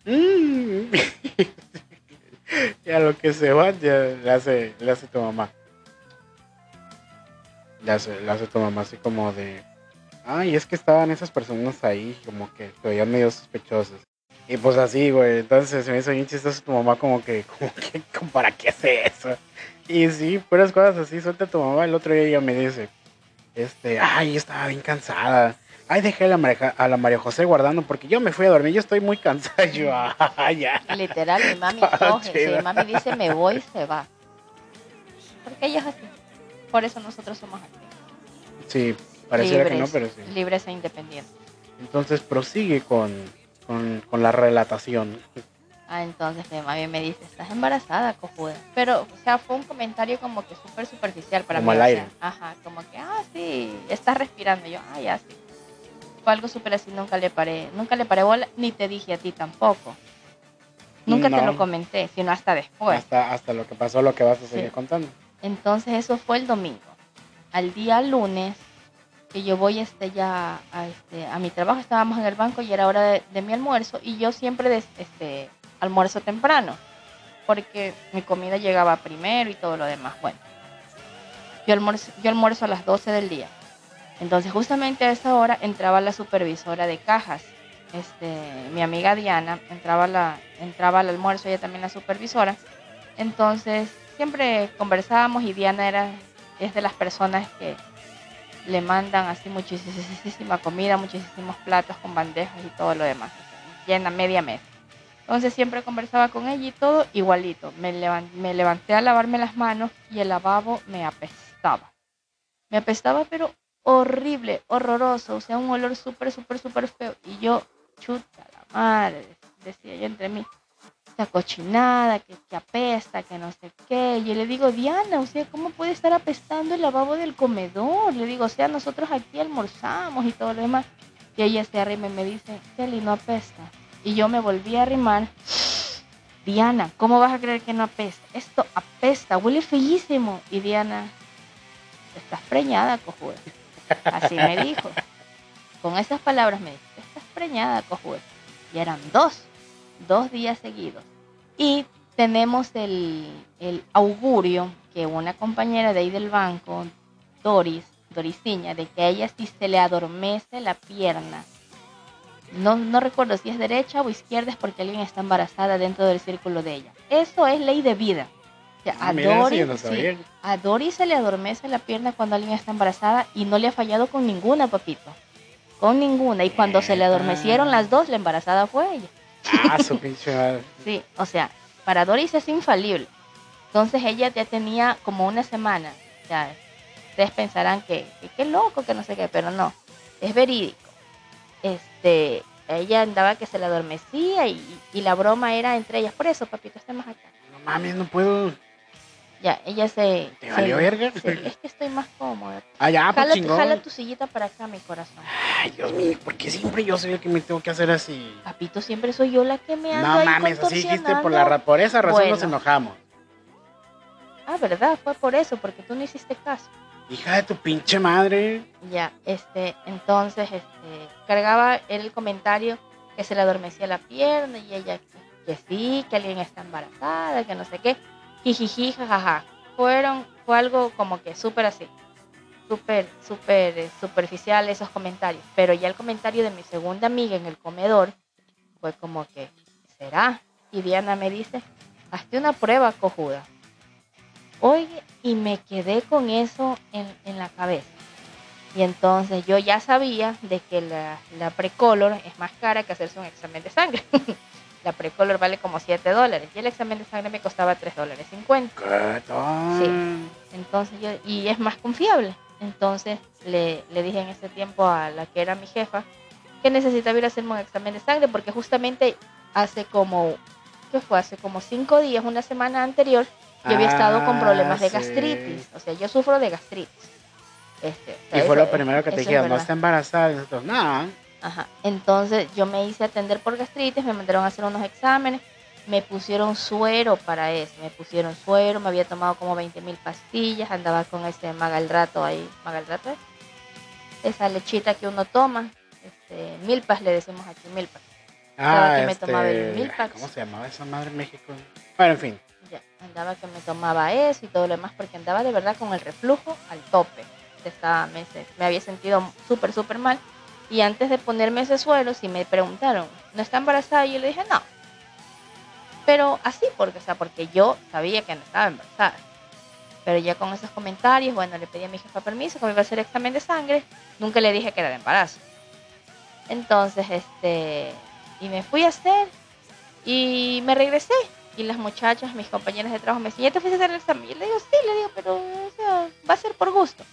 "Mm". y a lo que se va, ya le hace, le hace tu mamá. Le hace, le hace tu mamá así como de, ay, es que estaban esas personas ahí, como que se veían medio sospechosos. Y pues así, güey, entonces se me hizo bien chistoso tu mamá como que, como que, ¿para qué hace eso? Y sí, puras cosas así, suelta tu mamá. El otro día ella me dice, este, ay, estaba bien cansada. Ay, dejé a la, María, a la María José guardando porque yo me fui a dormir, yo estoy muy cansada. Yo, ay, ya. Literal, mi mami Ah, coge. Si mi mami dice me voy, se va. Porque ella es así. Por eso nosotros somos así. Sí, pareciera que no, pero sí. Libres e independientes. Entonces prosigue con, con, con la relatación. Ah, entonces mi mami me dice, estás embarazada, cojuda. Pero, o sea, fue un comentario como que súper superficial para Como mí. al o aire. sea, ajá, como que, ah, sí, estás respirando. Yo, ah, ya, sí. Fue algo súper así, nunca le paré, nunca le paré bola, ni te dije a ti tampoco. Nunca te lo comenté, sino hasta después. Hasta, hasta lo que pasó, lo que vas a seguir Sí. contando. Entonces eso fue el domingo. Al día lunes, que yo voy este ya a, este, a mi trabajo, estábamos en el banco y era hora de, mi almuerzo y yo siempre des- este, almuerzo temprano, porque mi comida llegaba primero y todo lo demás. Bueno, yo almuerzo, yo almuerzo a las 12 del día. Entonces justamente a esa hora entraba la supervisora de cajas. Este, mi amiga Diana entraba, la, entraba al almuerzo, ella también la supervisora. Entonces siempre conversábamos y Diana era, es de las personas que le mandan así muchísima comida, muchísimos platos con bandejas y todo lo demás. llena media mesa. Entonces siempre conversaba con ella y todo igualito. Me levanté a lavarme las manos y el lavabo me apestaba. Me apestaba pero horrible, horroroso, o sea, un olor súper, súper, súper feo. Y yo, chuta la madre, decía yo entre mí, esta cochinada, que, que apesta, que no sé qué. Y yo le digo, Diana, o sea, ¿cómo puede estar apestando el lavabo del comedor? Le digo, o sea, nosotros aquí almorzamos y todo lo demás. Y ella se arrima y me dice, Kelly, no apesta. Y yo me volví a arrimar. Diana, ¿cómo vas a creer que no apesta? Esto apesta, huele feísimo. Y Diana, estás preñada, cojuda. Así me dijo. Con esas palabras me dijo, estás preñada, cojuda. Y eran dos, dos días seguidos. Y tenemos el, el augurio que una compañera de ahí del banco, Doris, Doriciña, de que a ella sí se le adormece la pierna. No, no recuerdo si es derecha o izquierda, es porque alguien está embarazada dentro del círculo de ella. Eso es ley de vida. O sea, Ah, a mira, Doris, no sí. A Dory se le adormece la pierna cuando alguien está embarazada y no le ha fallado con ninguna, papito. Con ninguna. Y cuando se le adormecieron las dos, la embarazada fue ella. Ah, su pinche madre. Sí, o sea, para Doris es infalible. Entonces ella ya tenía como una semana. Sea, ustedes pensarán que, que qué loco, que no sé qué, pero no. Es verídico. Este, ella andaba que se le adormecía y, y la broma era entre ellas. Por eso, papito, estemos acá. No mames, no puedo. Ya, ella se... ¿Te se- valió verga? es que estoy más cómoda. Ah, ya, pues Jala, jala tu sillita para acá, mi corazón. Ay, Dios mío, ¿por qué siempre yo soy el que me tengo que hacer así? Papito, siempre soy yo la que me ando No ahí mames, así dijiste por, la, por esa razón nos enojamos. Ah, ¿verdad? Fue por eso, porque tú no hiciste caso. Hija de tu pinche madre. Ya, este, entonces, este, cargaba el comentario que se le adormecía la pierna y ella que sí, que alguien está embarazada, que no sé qué. Jijiji, jajaja. Fueron, fue algo como que súper así, súper, súper eh, superficial esos comentarios. Pero ya el comentario de mi segunda amiga en el comedor fue como que, ¿será? Y Diana me dice, hazte una prueba, cojuda. Oye, y me quedé con eso en, en la cabeza. Y entonces yo ya sabía de que la, la Precolor es más cara que hacerse un examen de sangre. la Precolor vale como 7 dólares y el examen de sangre me costaba 3 dólares 50. ¿Qué tal? Entonces yo, y es más confiable. Entonces le, le dije en ese tiempo a la que era mi jefa que necesitaba ir a hacerme un examen de sangre porque justamente hace como, ¿qué fue? Hace como 5 días, una semana anterior, yo había estado con Ah, problemas de sí. gastritis. O sea, yo sufro de gastritis. Este, o sea, Y fue eso lo primero que te dijeron, no está embarazada. Y nosotros, no. Ajá. Entonces yo me hice atender por gastritis, me mandaron a hacer unos exámenes, me pusieron suero para eso, me pusieron suero, me había tomado como 20 mil pastillas, andaba con ese magalrato ahí, magalrato es esa lechita que uno toma, este, milpas le decimos aquí, milpas. Estaba que me tomaba el Milpax. ¿Cómo se llamaba esa madre en México? Bueno, en fin. Ya, andaba que me tomaba eso y todo lo demás porque andaba de verdad con el reflujo al tope. Estaba, me, me había sentido súper, súper mal. Y antes de ponerme ese suero, si me preguntaron, ¿no está embarazada? Yo le dije, no. Pero así, porque, o sea, porque yo sabía que no estaba embarazada. Pero ya con esos comentarios, bueno, le pedí a mi jefa permiso que me iba a hacer examen de sangre. Nunca le dije que era de embarazo. Entonces, este, y me fui a hacer y me regresé. Y las muchachas, mis compañeras de trabajo, me decían, ¿ya te fuiste a hacer el examen? Y le digo, sí, le digo, pero o sea, va a ser por gusto.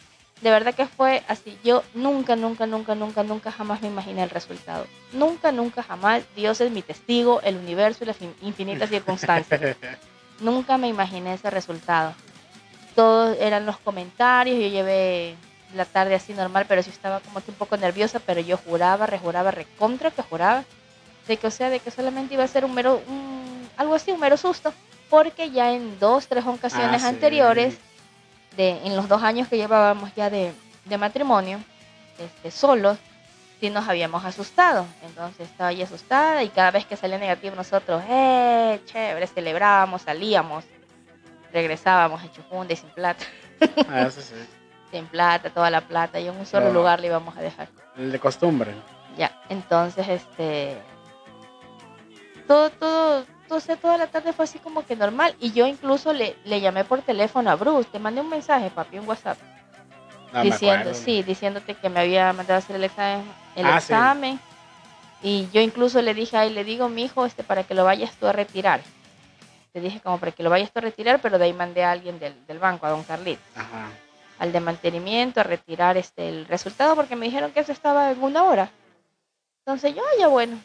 De verdad que fue así. Yo nunca, nunca, nunca, nunca, nunca jamás me imaginé el resultado. Nunca, nunca, jamás. Dios es mi testigo, el universo y las in- infinitas circunstancias. Nunca me imaginé ese resultado. Todos eran los comentarios, yo llevé la tarde así normal, pero sí estaba como que un poco nerviosa, pero yo juraba, rejuraba, recontra que juraba, de que o sea, de que solamente iba a ser un mero, un- algo así, un mero susto, porque ya en dos, tres ocasiones Ah, sí. De, en los dos años que llevábamos ya de, de matrimonio, este, solos, sí nos habíamos asustado. Entonces estaba ahí asustada y cada vez que salía negativo nosotros, ¡eh! Chévere, celebrábamos, salíamos, regresábamos hecho funda y sin plata. Ah, eso sí. Sin plata, toda la plata, y en un solo lugar le íbamos a dejar. El de costumbre. Ya, entonces, este. Todo, todo, sea, toda la tarde fue así como que normal. Y yo incluso le, le llamé por teléfono a Bruce. Te mandé un mensaje, papi, un WhatsApp. No me diciendo, sí, diciéndote que me había mandado a hacer el examen. El Ah, sí. examen. Y yo incluso le dije, ahí le digo, mi hijo, este, para que lo vayas tú a retirar. Te dije como para que lo vayas tú a retirar, pero de ahí mandé a alguien del, del banco, a don Carlitos Ajá. al de mantenimiento a retirar este el resultado porque me dijeron que eso estaba en una hora. Entonces yo, "Ah, ya bueno,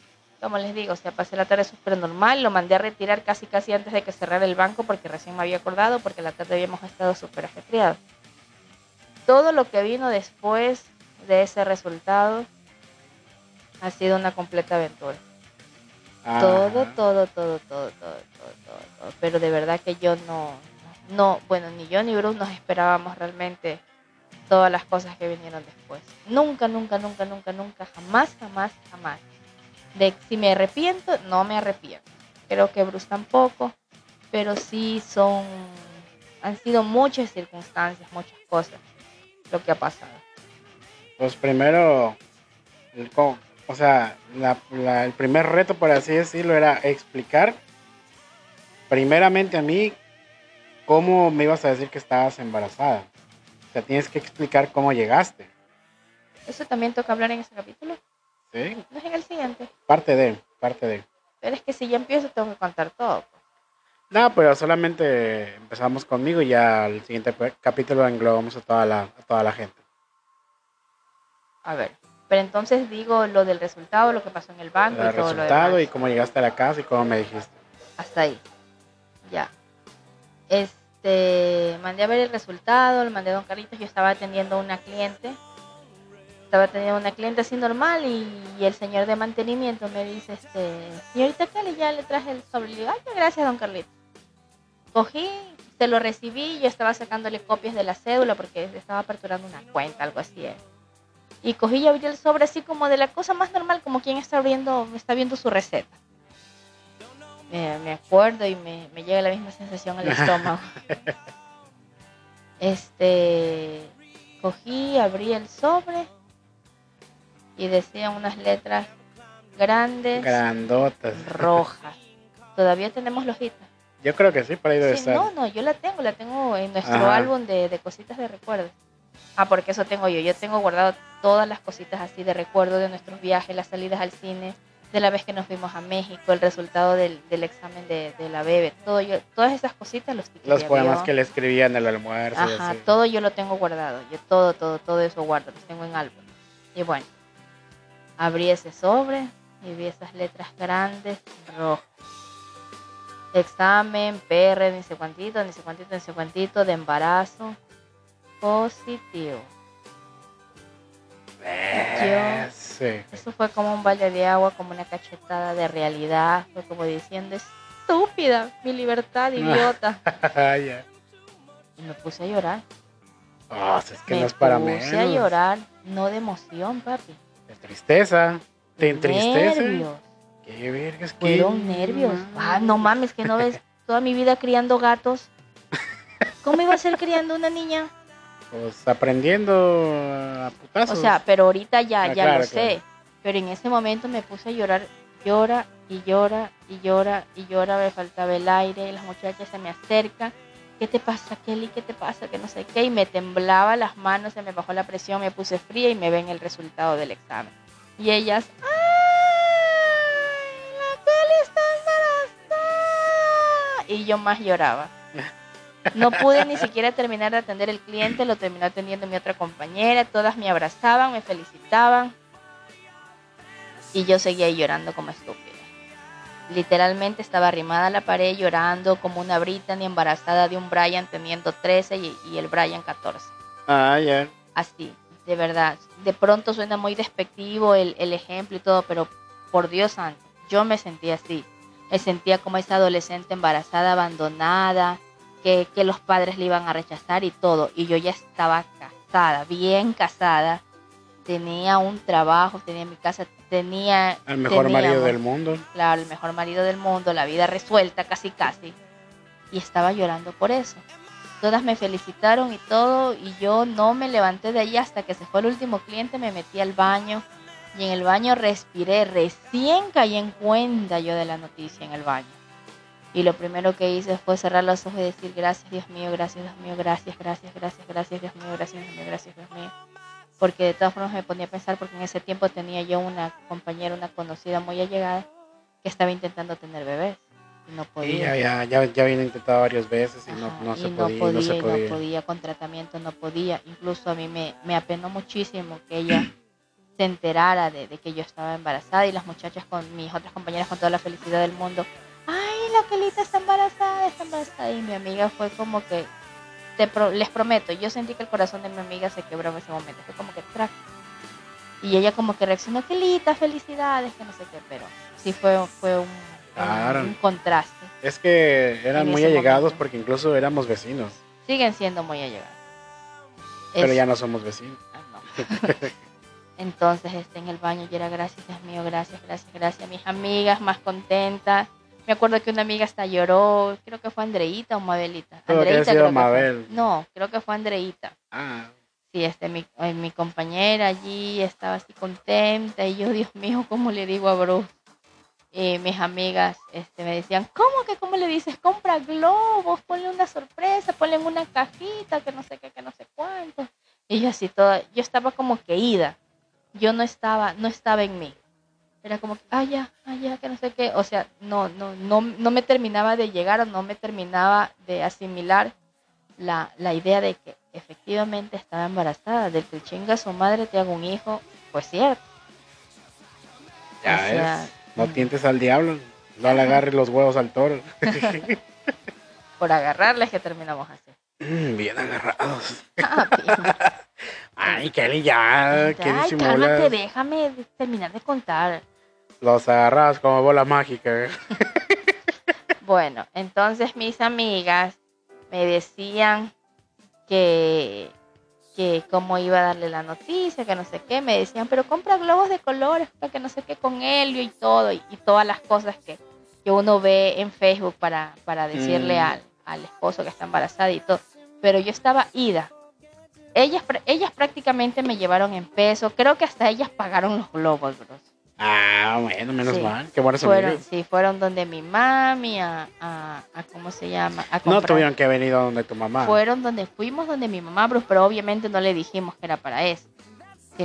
como les digo, o sea, pasé la tarde súper normal, lo mandé a retirar casi casi antes de que cerrara el banco porque recién me había acordado porque la tarde habíamos estado súper ajetreados. Todo lo que vino después de ese resultado ha sido una completa aventura. Todo, todo, todo, todo, todo, todo, todo, todo. Pero de verdad que yo no, no, bueno, ni yo ni Bruce nos esperábamos realmente todas las cosas que vinieron después. Nunca, nunca, nunca, nunca, nunca, jamás, jamás, jamás. De si me arrepiento, no me arrepiento. Creo que Bruce tampoco, pero sí son, han sido muchas circunstancias, muchas cosas lo que ha pasado. Pues primero, el o sea, la- la- el primer reto, por así decirlo, era explicar primeramente a mí ¿cómo me ibas a decir que estabas embarazada? O sea, tienes que explicar cómo llegaste. Eso también toca hablar en ese capítulo. No es en el siguiente. Parte de, parte de. Pero es que si ya empiezo tengo que contar todo. pues. No, pero solamente empezamos conmigo y ya al siguiente capítulo englobamos a toda la, a toda la gente. A ver. Pero entonces digo lo del resultado, lo que pasó en el banco El y todo lo resultado demás. y cómo llegaste a la casa y cómo me dijiste. Hasta ahí. Ya. Este, mandé a ver el resultado, le mandé a Don Carlitos, yo estaba atendiendo a una cliente. Estaba atendiendo a una cliente así normal y, y el señor de mantenimiento me dice, este, señorita Kelly, ya le traje el sobre. Le digo, ay, qué gracias, Don Carlitos. Cogí, se lo recibí, yo estaba sacándole copias de la cédula porque estaba aperturando una cuenta, algo así. ¿eh? Y cogí y abrí el sobre así como de la cosa más normal, como quien está abriendo, está viendo su receta me, me acuerdo y me, me llega la misma sensación al estómago. este, cogí, abrí el sobre y decía unas letras grandes, Grandotas. rojas. Todavía tenemos la hojita. Yo creo que sí, por ahí debe Sí, estar. no, no, yo la tengo, la tengo en nuestro Ajá. álbum de, de cositas de recuerdos. Ah, porque eso tengo yo. Yo tengo guardado todas las cositas así de recuerdo de nuestros viajes, las salidas al cine, de la vez que nos fuimos a México, el resultado del, del examen de, de la bebé, todo yo, todas esas cositas, los Los poemas que le escribía en el almuerzo. Ajá, todo yo lo tengo guardado. Yo todo, todo, todo eso guardo, los tengo en álbum. Y bueno, abrí ese sobre y vi esas letras grandes rojas. Examen, PR, ni sé cuantito, ni sé cuantito, ni sé cuantito, de embarazo positivo. Sí. Eso fue como un balde de agua, como una cachetada de realidad. Fue como diciendo, estúpida, mi libertad, idiota. Y me puse a llorar. Ah, si es que me no es para puse a llorar, no de emoción, papi. Tristeza. ¿Te entristece? Nervios. Qué vergas, qué. Fueron nervios. Ah, no mames, que no ves toda mi vida criando gatos. ¿Cómo iba a ser criando una niña? Pues aprendiendo a O putazos. sea, pero ahorita ya, Ah, ya claro, lo sé. claro. Pero en ese momento me puse a llorar, llora y llora y llora y llora, me faltaba el aire, las muchachas se me acercan. ¿Qué te pasa, Kelly? ¿Qué te pasa? Que no sé qué. Y me temblaba las manos, se me bajó la presión, me puse fría y me ven el resultado del examen. Y ellas, ¡ay! La Kelly está embarazada. Y yo más lloraba. No pude ni siquiera terminar de atender el cliente, lo terminó atendiendo mi otra compañera, todas me abrazaban, me felicitaban y yo seguía llorando como estúpida. Literalmente estaba arrimada a la pared llorando como una Brittany embarazada de un Brian teniendo 13 y, y el Brian 14. Ah, ya. Así, de verdad. De pronto suena muy despectivo el, el ejemplo y todo, pero por Dios santo, yo me sentía así. Me sentía como esa adolescente embarazada, abandonada, que, que los padres le iban a rechazar y todo. Y yo ya estaba casada, bien casada. Tenía un trabajo, tenía mi casa, tenía... El mejor marido del mundo. claro, el mejor marido del mundo, la vida resuelta casi casi. Y estaba llorando por eso. Todas me felicitaron y todo, y yo no me levanté de allí hasta que se fue el último cliente, me metí al baño y en el baño respiré, recién caí en cuenta yo de la noticia en el baño. Y lo primero que hice fue cerrar los ojos y decir gracias Dios mío, gracias Dios mío, gracias, gracias, gracias, gracias Dios mío, gracias Dios mío, gracias Dios mío. Porque de todas formas me ponía a pensar, porque en ese tiempo tenía yo una compañera, una conocida muy allegada, que estaba intentando tener bebés y no Y podía. ya, ya, ya, ya había intentado varias veces y no, Ajá, no y se no podía, podía, no se y podía. no podía, con tratamiento no podía. Incluso a mí me, me apenó muchísimo que ella se enterara de, de que yo estaba embarazada y las muchachas con mis otras compañeras con toda la felicidad del mundo. Ay, la Kelita está embarazada, está embarazada. Y mi amiga fue como que, te pro- les prometo, yo sentí que el corazón de mi amiga se quebró en ese momento. Fue como que track. Y ella como que reaccionó, Kelita, felicidades, que no sé qué, pero sí fue, fue un, un- Claro. un contraste. Es que eran muy allegados momento. porque incluso éramos vecinos. Siguen siendo muy allegadas. Pero Es- ya no somos vecinos. Ah, no. Entonces, este, en el baño yo era gracias, Dios mío, gracias, gracias, gracias. Mis amigas más contentas. Me acuerdo que una amiga hasta lloró, creo que fue Andreita o Mabelita. Andreita creo fue. Mabel. No, creo que fue Andreita. Ah, Sí, este, mi, eh, mi compañera allí estaba así contenta y yo, Dios mío, ¿cómo le digo a Bruce? Y mis amigas este, me decían, ¿cómo que cómo le dices? Compra globos, ponle una sorpresa, ponle una cajita, que no sé qué, que no sé cuánto. Y yo así toda, yo estaba como que ida. Yo no estaba, no estaba en mí. Era como que, ah, ya, ah, ya, que no sé qué. O sea, no, no, no, no me terminaba de llegar o no me terminaba de asimilar la, la idea de que efectivamente estaba embarazada, del que chinga a su madre te haga un hijo, pues cierto. Ya O sea, ves, no tientes al diablo, no le agarres los huevos al toro. Por agarrarles que terminamos así. Mm, Bien agarrados. Ah. Ay, Kelly, ya, ¿qué Ay, cálmate, déjame terminar de contar. Los agarras como bola mágica. Bueno, entonces mis amigas me decían que, que cómo iba a darle la noticia, que no sé qué, me decían, pero compra globos de colores, que no sé qué, con helio y todo, y, y todas las cosas que, que uno ve en Facebook para, para decirle Mm. al, al esposo que está embarazada y todo. Pero yo estaba ida. Ellas, ellas prácticamente me llevaron en peso, creo que hasta ellas pagaron los globos, bros. Ah, bueno, menos Sí. mal. Qué buenas Fueron, sí, fueron donde mi mami, a, a, a ¿cómo se llama? A No tuvieron que venir donde tu mamá. Fueron donde fuimos donde mi mamá, Bruce, pero obviamente no le dijimos que era para eso.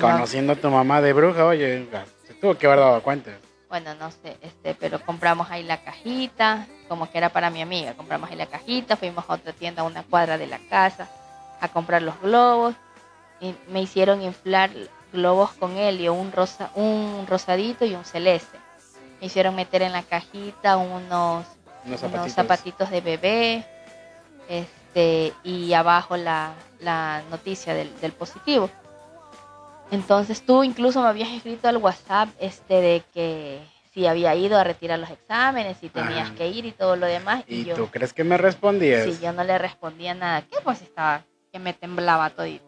Conociendo a tu mamá de bruja, oye, se tuvo que haber dado cuenta. bueno, no sé, este, pero compramos ahí la cajita, como que era para mi amiga, compramos ahí la cajita, fuimos a otra tienda a una cuadra de la casa a comprar los globos y me hicieron inflar globos con helio, un rosa, un rosadito y un celeste. Me hicieron meter en la cajita unos Unos unos zapatitos. de bebé este y abajo la, la noticia del, del positivo entonces tú incluso me habías escrito al WhatsApp este de que si había ido a retirar los exámenes y tenías que ir y todo lo demás y, ¿Y yo tú crees que me respondías? sí, yo no le respondía nada que pues estaba que me temblaba todito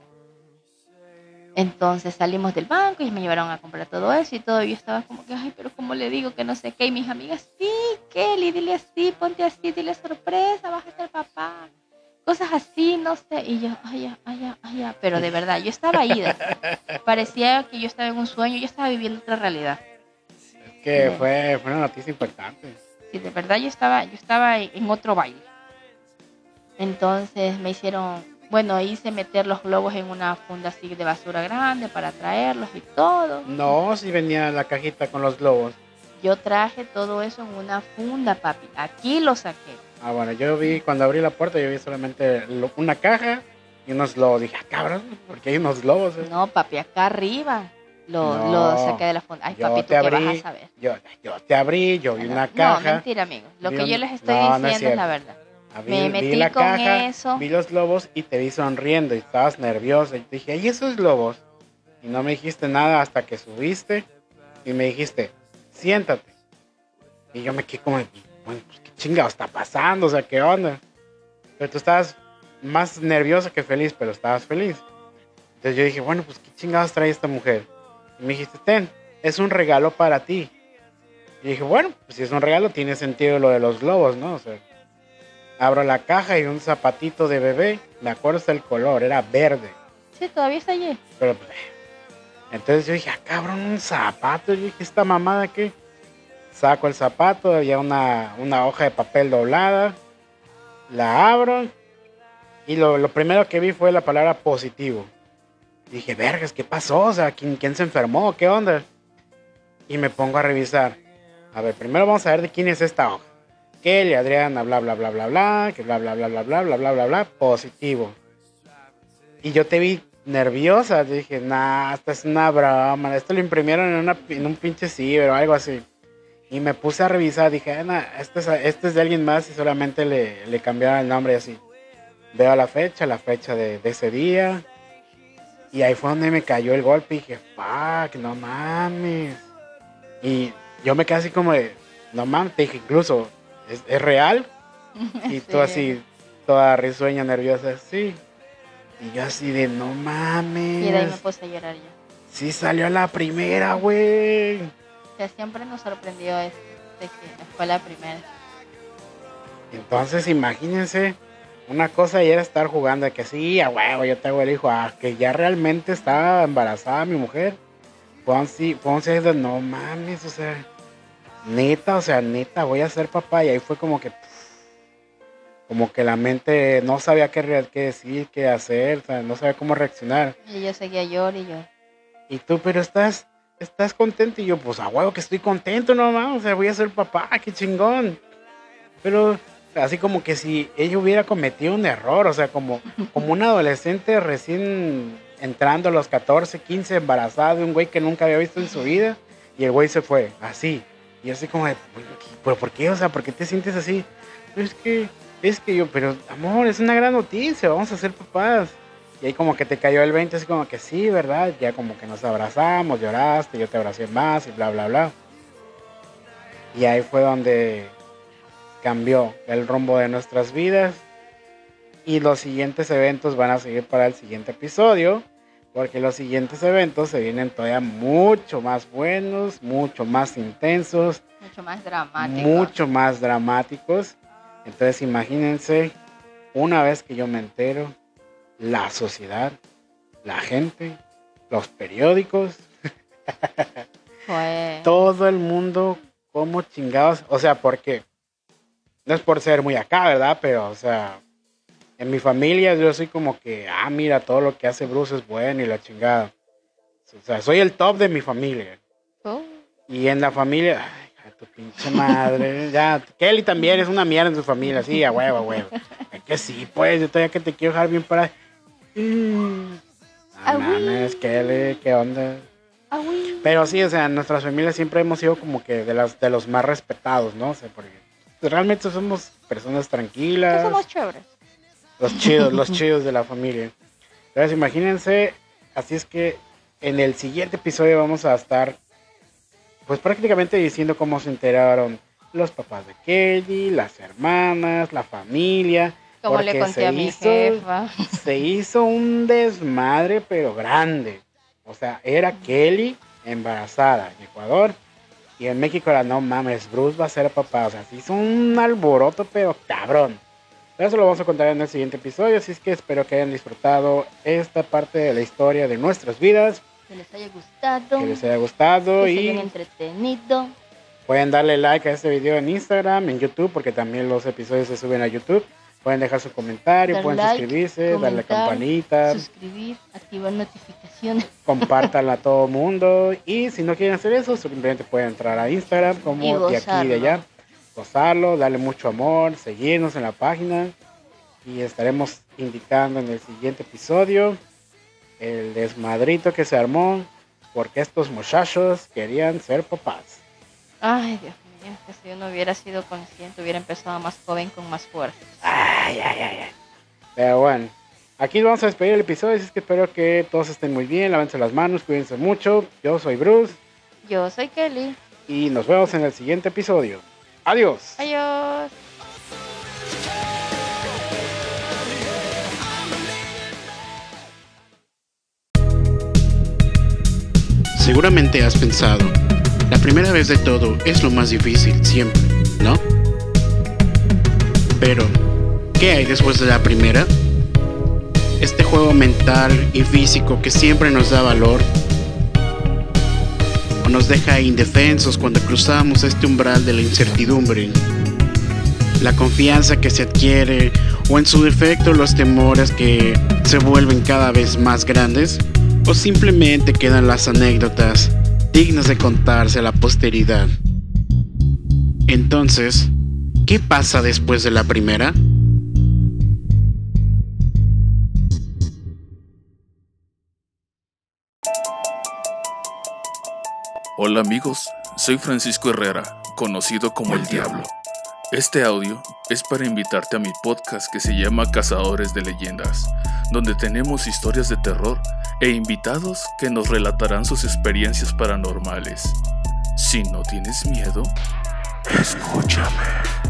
entonces salimos del banco y me llevaron a comprar todo eso y todo. Yo estaba como que, ay, pero ¿cómo le digo que no sé qué? Y mis amigas, sí, Kelly, dile así, ponte así, dile sorpresa, vas a ser papá. Cosas así, no sé. Y yo, ay, ya, ay, ya, ay, ya. Pero de verdad, yo estaba ida. Parecía que yo estaba en un sueño, yo estaba viviendo otra realidad. Es que Sí. fue, fue una noticia importante. Sí, de verdad yo estaba, yo estaba en otro baile. Entonces me hicieron, bueno, hice meter los globos en una funda así de basura grande para traerlos y todo. No, si venía la cajita con los globos. Yo traje todo eso en una funda, papi. Aquí lo saqué. Ah, bueno, yo vi, cuando abrí la puerta, yo vi solamente lo- una caja y unos globos. Dije, ah, cabrón, porque hay unos globos. eh?". No, papi, acá arriba lo, No, lo saqué de la funda. Ay, papi, ¿tú te qué abrí, vas a saber? Yo, yo te abrí, yo vi una No, caja. mentira, amigo. Lo que un- yo les estoy No, no es diciendo es, la verdad. Ah, me vi metí la con caja, eso. vi los globos y te vi sonriendo y estabas nerviosa. Y te dije, ¿y esos globos? Y no me dijiste nada hasta que subiste y me dijiste, siéntate. Y yo me quedé como, bueno, pues, ¿qué chingado está pasando? O sea, ¿qué onda? Pero tú estabas más nerviosa que feliz, pero estabas feliz. Entonces yo dije, bueno, pues ¿qué chingados trae esta mujer? Y me dijiste, ten, es un regalo para ti. Y dije, bueno, pues si es un regalo, tiene sentido lo de los globos, ¿no? O sea, abro la caja y un zapatito de bebé, me acuerdo hasta el color, era verde. Sí, todavía está allí. Pero, pues, entonces yo dije, ah, cabrón, un zapato. Yo dije, ¿esta mamada qué? Saco el zapato, había una, una hoja de papel doblada, la abro y lo, lo primero que vi fue la palabra positivo. Dije, vergas, ¿qué pasó? O sea, ¿quién, quién se enfermó? ¿Qué onda? Y me pongo a revisar. A ver, primero vamos a ver de quién es esta hoja. Kelly, Adriana, bla, bla, bla, bla, bla, que bla, bla, bla, bla, bla, bla, bla, bla, bla, positivo. Y yo te vi nerviosa, dije, nah, esta es una broma, esto lo imprimieron en, una, en un pinche ciber o algo así. Y me puse a revisar, dije, ah, nah, este, es, este es de alguien más y solamente le, le cambiaron el nombre y así. Veo la fecha, la fecha de, de ese día. Y ahí fue donde me cayó el golpe y dije, fuck, no mames. Y yo me quedé así como no mames, te dije, incluso, ¿es, es real? Y tú Sí. así, toda risueña, nerviosa, sí. Y yo así de, no mames. Y de ahí me puse a llorar yo. Sí salió la primera, güey. O sea, siempre nos sorprendió eso, de que fue la primera. Entonces, imagínense, una cosa ya era estar jugando de que sí, a huevo, yo te hago el hijo, a que ya realmente estaba embarazada mi mujer. Fue así, fue así de, no mames, o sea, neta, o sea, neta, voy a ser papá. Y ahí fue como que, como que la mente no sabía qué, decir, qué hacer, o sea, no sabía cómo reaccionar. Y yo seguía llor y yo. Y tú, pero estás, estás contento. Y yo, pues a huevo que estoy contento nomás. O sea, voy a ser papá, qué chingón. Pero así como que si ella hubiera cometido un error, o sea, como, como un adolescente recién entrando a los 14, 15, embarazada de un güey que nunca había visto en su vida. Y el güey se fue, así. Y así como de, ¿pero por qué? O sea, ¿por qué te sientes así? Es que, es que yo, pero amor, es una gran noticia, vamos a ser papás. Y ahí como que te cayó el 20, así como que sí, ¿verdad? Ya como que nos abrazamos, lloraste, yo te abracé más y bla, bla, bla. Y ahí fue donde cambió el rumbo de nuestras vidas. Y los siguientes eventos van a seguir para el siguiente episodio. Porque los siguientes eventos se vienen todavía mucho más buenos, mucho más intensos, Mucho más dramático. mucho más dramáticos. Entonces imagínense, una vez que yo me entero, la sociedad, la gente, los periódicos, Fue. todo el mundo, como chingados, o sea, porque no es por ser muy acá, ¿verdad? Pero, o sea, en mi familia yo soy como que, ah, mira, todo lo que hace Bruce es bueno y la chingada. O sea, soy el top de mi familia. Oh, Y en la familia, ay, de tu pinche madre, ya, Kelly también es una mierda en su familia, sí, a huevo, a huevo. Es que sí, pues, yo todavía que te quiero dejar bien para... Mm, No mames, Kelly, ¿qué onda? Pero sí, o sea, en nuestras familias siempre hemos sido como que de, las, de los más respetados, ¿no? O sea, porque realmente somos personas tranquilas, somos chéveres. Los chidos, los chidos de la familia. Entonces, imagínense, así es que en el siguiente episodio vamos a estar, pues prácticamente diciendo cómo se enteraron los papás de Kelly, las hermanas, la familia. Como le porque conté se a mi hizo- jefa. Se hizo un desmadre, pero grande. O sea, era Kelly embarazada en Ecuador. Y en México era, no mames, Bruce va a ser papá. O sea, se hizo un alboroto, pero cabrón. Eso lo vamos a contar en el siguiente episodio. Así es que espero que hayan disfrutado esta parte de la historia de nuestras vidas. Que les haya gustado. Que les haya gustado. que se Y hayan entretenido. pueden darle like a este video en Instagram, en YouTube, porque también los episodios se suben a YouTube. Pueden dejar su comentario, Dar pueden like, suscribirse, darle comentar, campanita. Suscribir, activar notificaciones. compártanla a todo mundo y si no quieren hacer eso simplemente pueden entrar a Instagram Y como de aquí y de allá gozarlo darle mucho amor seguirnos en la página y estaremos indicando en el siguiente episodio el desmadrito que se armó porque estos muchachos querían ser papás Ay, Dios mío, que si yo no hubiera sido consciente, hubiera empezado más joven con más fuerza. ay ay ay ay pero bueno aquí vamos a despedir el episodio así es que espero que todos estén muy bien lávense las manos cuídense mucho yo soy Bruce Yo soy Kelly. y nos vemos en el siguiente episodio. Adiós. Adiós. Seguramente has pensado, la primera vez de todo es lo más difícil siempre, ¿no? Pero, ¿qué hay después de la primera? Este juego mental y físico que siempre nos da valor nos deja indefensos cuando cruzamos este umbral de la incertidumbre. La confianza que se adquiere o en su defecto los temores que se vuelven cada vez más grandes o simplemente quedan las anécdotas dignas de contarse a la posteridad. Entonces, ¿qué pasa después de la primera? Hola amigos, soy Francisco Herrera, conocido como El Diablo. Este audio es para invitarte a mi podcast que se llama Cazadores de Leyendas, donde tenemos historias de terror e invitados que nos relatarán sus experiencias paranormales. Si no tienes miedo, escúchame.